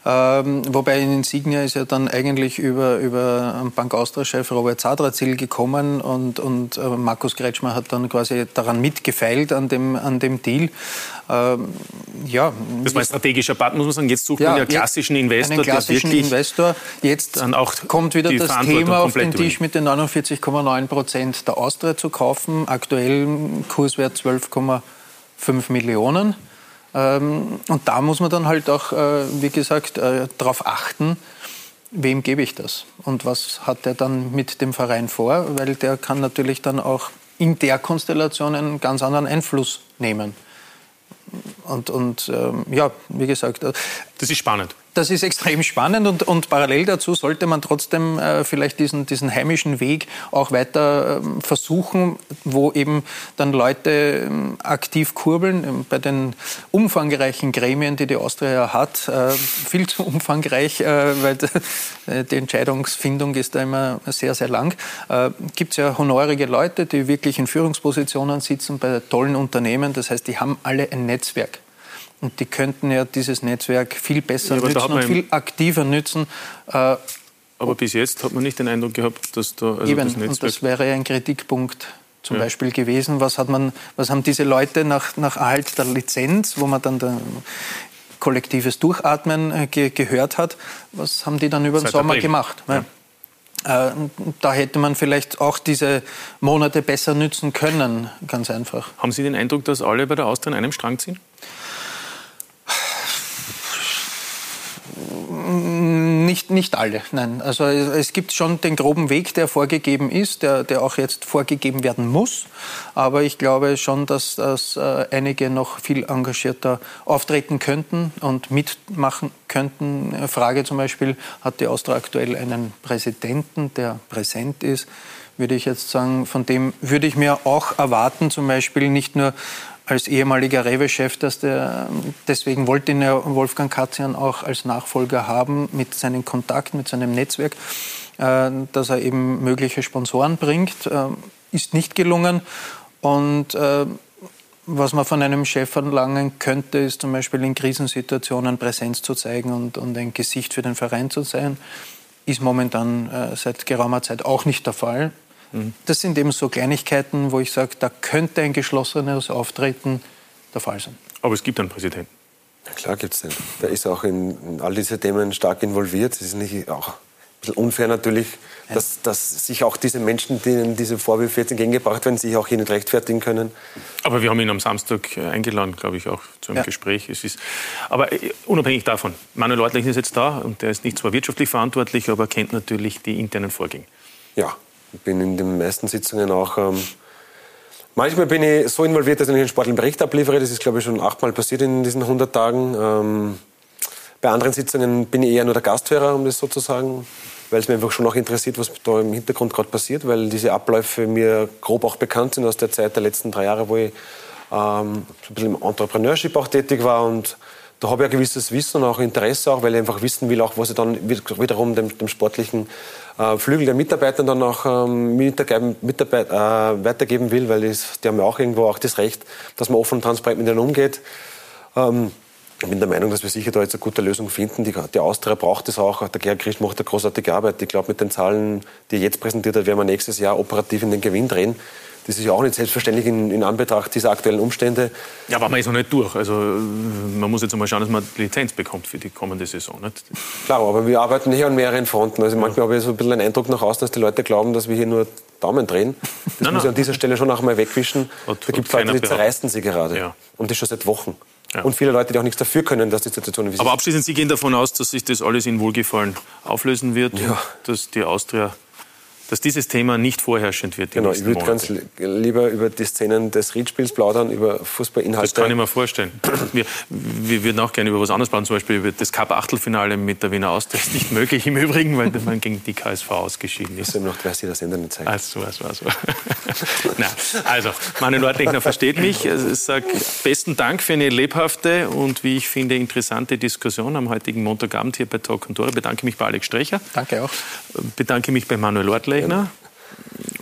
Ähm, wobei in Insignia ist ja dann eigentlich über, über Bank Austria-Chef Robert Zadrazil gekommen und, und äh, Markus Kretschmer hat dann quasi daran mitgefeilt an dem, an dem Deal. Ähm, ja, das war ein strategischer Partner, muss man sagen. Jetzt sucht ja, man ja klassischen Investor, einen klassischen der Investor. Jetzt dann auch kommt wieder das Thema auf den Tisch mit den 49,9 Prozent der Austria zu kaufen. Aktuell Kurswert 12,5 Millionen. Ähm, und da muss man dann halt auch, äh, wie gesagt, äh, darauf achten, wem gebe ich das und was hat der dann mit dem Verein vor, weil der kann natürlich dann auch in der Konstellation einen ganz anderen Einfluss nehmen. Und, und ähm, ja, wie gesagt. Äh, das ist spannend das ist extrem spannend und, und parallel dazu sollte man trotzdem äh, vielleicht diesen, diesen heimischen Weg auch weiter äh, versuchen, wo eben dann Leute äh, aktiv kurbeln. Ähm, bei den umfangreichen Gremien, die die Austria hat, äh, viel zu umfangreich, äh, weil äh, die Entscheidungsfindung ist da immer sehr, sehr lang, gibt es ja honorige Leute, die wirklich in Führungspositionen sitzen bei tollen Unternehmen. Das heißt, die haben alle ein Netzwerk. Und die könnten ja dieses Netzwerk viel besser ja, nützen und viel aktiver nützen. Äh, aber bis jetzt hat man nicht den Eindruck gehabt, dass da also eben, das Netzwerk... Und das wäre ein Kritikpunkt zum ja. Beispiel gewesen. Was, hat man, was haben diese Leute nach, nach Erhalt der Lizenz, wo man dann der, kollektives Durchatmen äh, ge gehört hat, was haben die dann über den Seit Sommer gemacht? Ja. Äh, da hätte man vielleicht auch diese Monate besser nützen können, ganz einfach. Haben Sie den Eindruck, dass alle bei der Austria in einem Strang ziehen? Nicht, nicht alle, nein. Also es gibt schon den groben Weg, der vorgegeben ist, der, der auch jetzt vorgegeben werden muss. Aber ich glaube schon, dass, dass äh, einige noch viel engagierter auftreten könnten und mitmachen könnten. Frage zum Beispiel, hat die Austria aktuell einen Präsidenten, der präsent ist? Würde ich jetzt sagen, von dem würde ich mir auch erwarten, zum Beispiel nicht nur als ehemaliger Rewe-Chef, dass der, deswegen wollte ihn ja Wolfgang Katzian auch als Nachfolger haben mit seinen Kontakten, mit seinem Netzwerk, äh, dass er eben mögliche Sponsoren bringt. Äh, ist nicht gelungen. Und äh, was man von einem Chef verlangen könnte, ist zum Beispiel in Krisensituationen Präsenz zu zeigen und, und ein Gesicht für den Verein zu sein. Ist momentan seit geraumer Zeit auch nicht der Fall. Das sind eben so Kleinigkeiten, wo ich sage, da könnte ein geschlossenes Auftreten der Fall sein. Aber es gibt einen Präsidenten. Ja, klar gibt es den. Der ist auch in, in, all diese Themen stark involviert. Es ist nicht auch ein bisschen unfair natürlich, ja. dass, dass, sich auch diese Menschen, denen diese Vorwürfe jetzt entgegengebracht werden, sich auch hier nicht rechtfertigen können. Aber wir haben ihn am Samstag äh, eingeladen, glaube ich, auch zu einem ja. Gespräch. Es ist, aber äh, unabhängig davon, Manuel Ortlich ist jetzt da und der ist nicht zwar wirtschaftlich verantwortlich, aber kennt natürlich die internen Vorgänge. Ja, bin in den meisten Sitzungen auch. Ähm, manchmal bin ich so involviert, dass ich einen sportlichen Bericht abliefere. Das ist, glaube ich, schon achtmal passiert in diesen 100 Tagen. Ähm, bei anderen Sitzungen bin ich eher nur der Gasthörer, um das so zu sagen, weil es mir einfach schon auch interessiert, was da im Hintergrund gerade passiert, weil diese Abläufe mir grob auch bekannt sind aus der Zeit der letzten drei Jahre, wo ich ähm, ein bisschen im Entrepreneurship auch tätig war und da habe ich ein gewisses Wissen und auch Interesse, auch, weil ich einfach wissen will, auch was ich dann wiederum dem, dem sportlichen äh, Flügel der Mitarbeiter dann auch ähm, Mitarbeit, äh, weitergeben will, weil das, die haben ja auch irgendwo auch das Recht, dass man offen und transparent mit ihnen umgeht. Ähm, ich bin der Meinung, dass wir sicher da jetzt eine gute Lösung finden. Die, die Austria braucht es auch. Der Gerhard Christ macht eine großartige Arbeit. Ich glaube, mit den Zahlen, die er jetzt präsentiert hat, werden wir nächstes Jahr operativ in den Gewinn drehen. Das ist ja auch nicht selbstverständlich in, in, Anbetracht dieser aktuellen Umstände. Ja, aber man ist noch nicht durch. Also man muss jetzt mal schauen, dass man Lizenz bekommt für die kommende Saison. Nicht? Klar, aber wir arbeiten hier an mehreren Fronten. Also manchmal habe ich so ein bisschen einen Eindruck nach außen, dass die Leute glauben, dass wir hier nur Daumen drehen. Das nein, muss ich an dieser Stelle schon auch mal wegwischen. Hat, da gibt es Leute, die zerreißen sie gerade. Ja. Und das schon seit Wochen. Ja. Und viele Leute, die auch nichts dafür können, dass die Situation wie Aber abschließend, Sie gehen davon aus, dass sich das alles in Wohlgefallen auflösen wird, ja. dass die Austria dass dieses Thema nicht vorherrschend wird. Genau, ich würde ganz lieber über die Szenen des Riedspiels plaudern, über Fußballinhalte. Das kann ich mir vorstellen. Wir, wir würden auch gerne über was anderes plaudern, zum Beispiel über das Cup-Achtelfinale mit der Wiener Austria. Das ist nicht möglich im Übrigen, weil man gegen die KSV ausgeschieden ist. Ist noch weiß ich das Ende nicht zeigen. Ach so, ach so, ach so. Nein, also, Manuel Leutlechner versteht mich. Ich sage besten Dank für eine lebhafte und, wie ich finde, interessante Diskussion am heutigen Montagabend hier bei Talk und Tore. Ich bedanke mich bei Alex Strecher. Danke auch. Ich bedanke mich bei Manuel Leutlechner. Lechner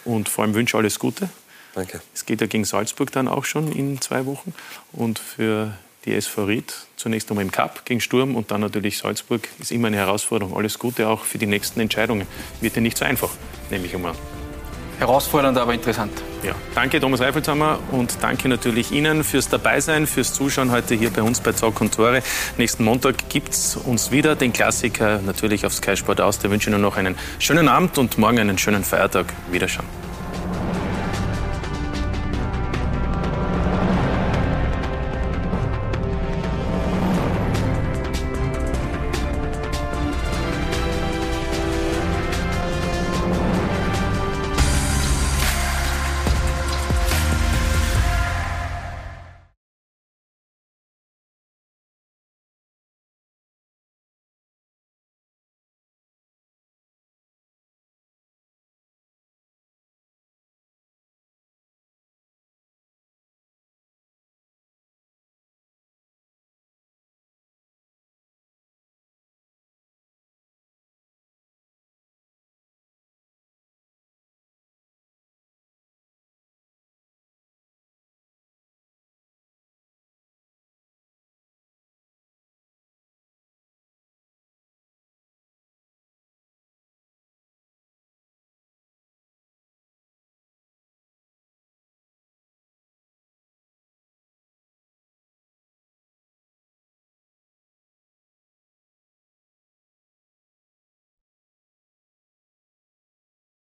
und vor allem wünsche alles Gute. Danke. Es geht ja gegen Salzburg dann auch schon in zwei Wochen und für die SV Ried zunächst einmal im Cup gegen Sturm und dann natürlich Salzburg ist immer eine Herausforderung. Alles Gute auch für die nächsten Entscheidungen. Wird ja nicht so einfach, nehme ich einmal an. Herausfordernd, aber interessant. Ja, danke Thomas Reifelshammer und danke natürlich Ihnen fürs Dabeisein, fürs Zuschauen heute hier bei uns bei Zock und Tore. Nächsten Montag gibt es uns wieder, den Klassiker natürlich auf Sky Sport aus. Ich wünsche Ihnen noch einen schönen Abend und morgen einen schönen Feiertag. Wiederschauen.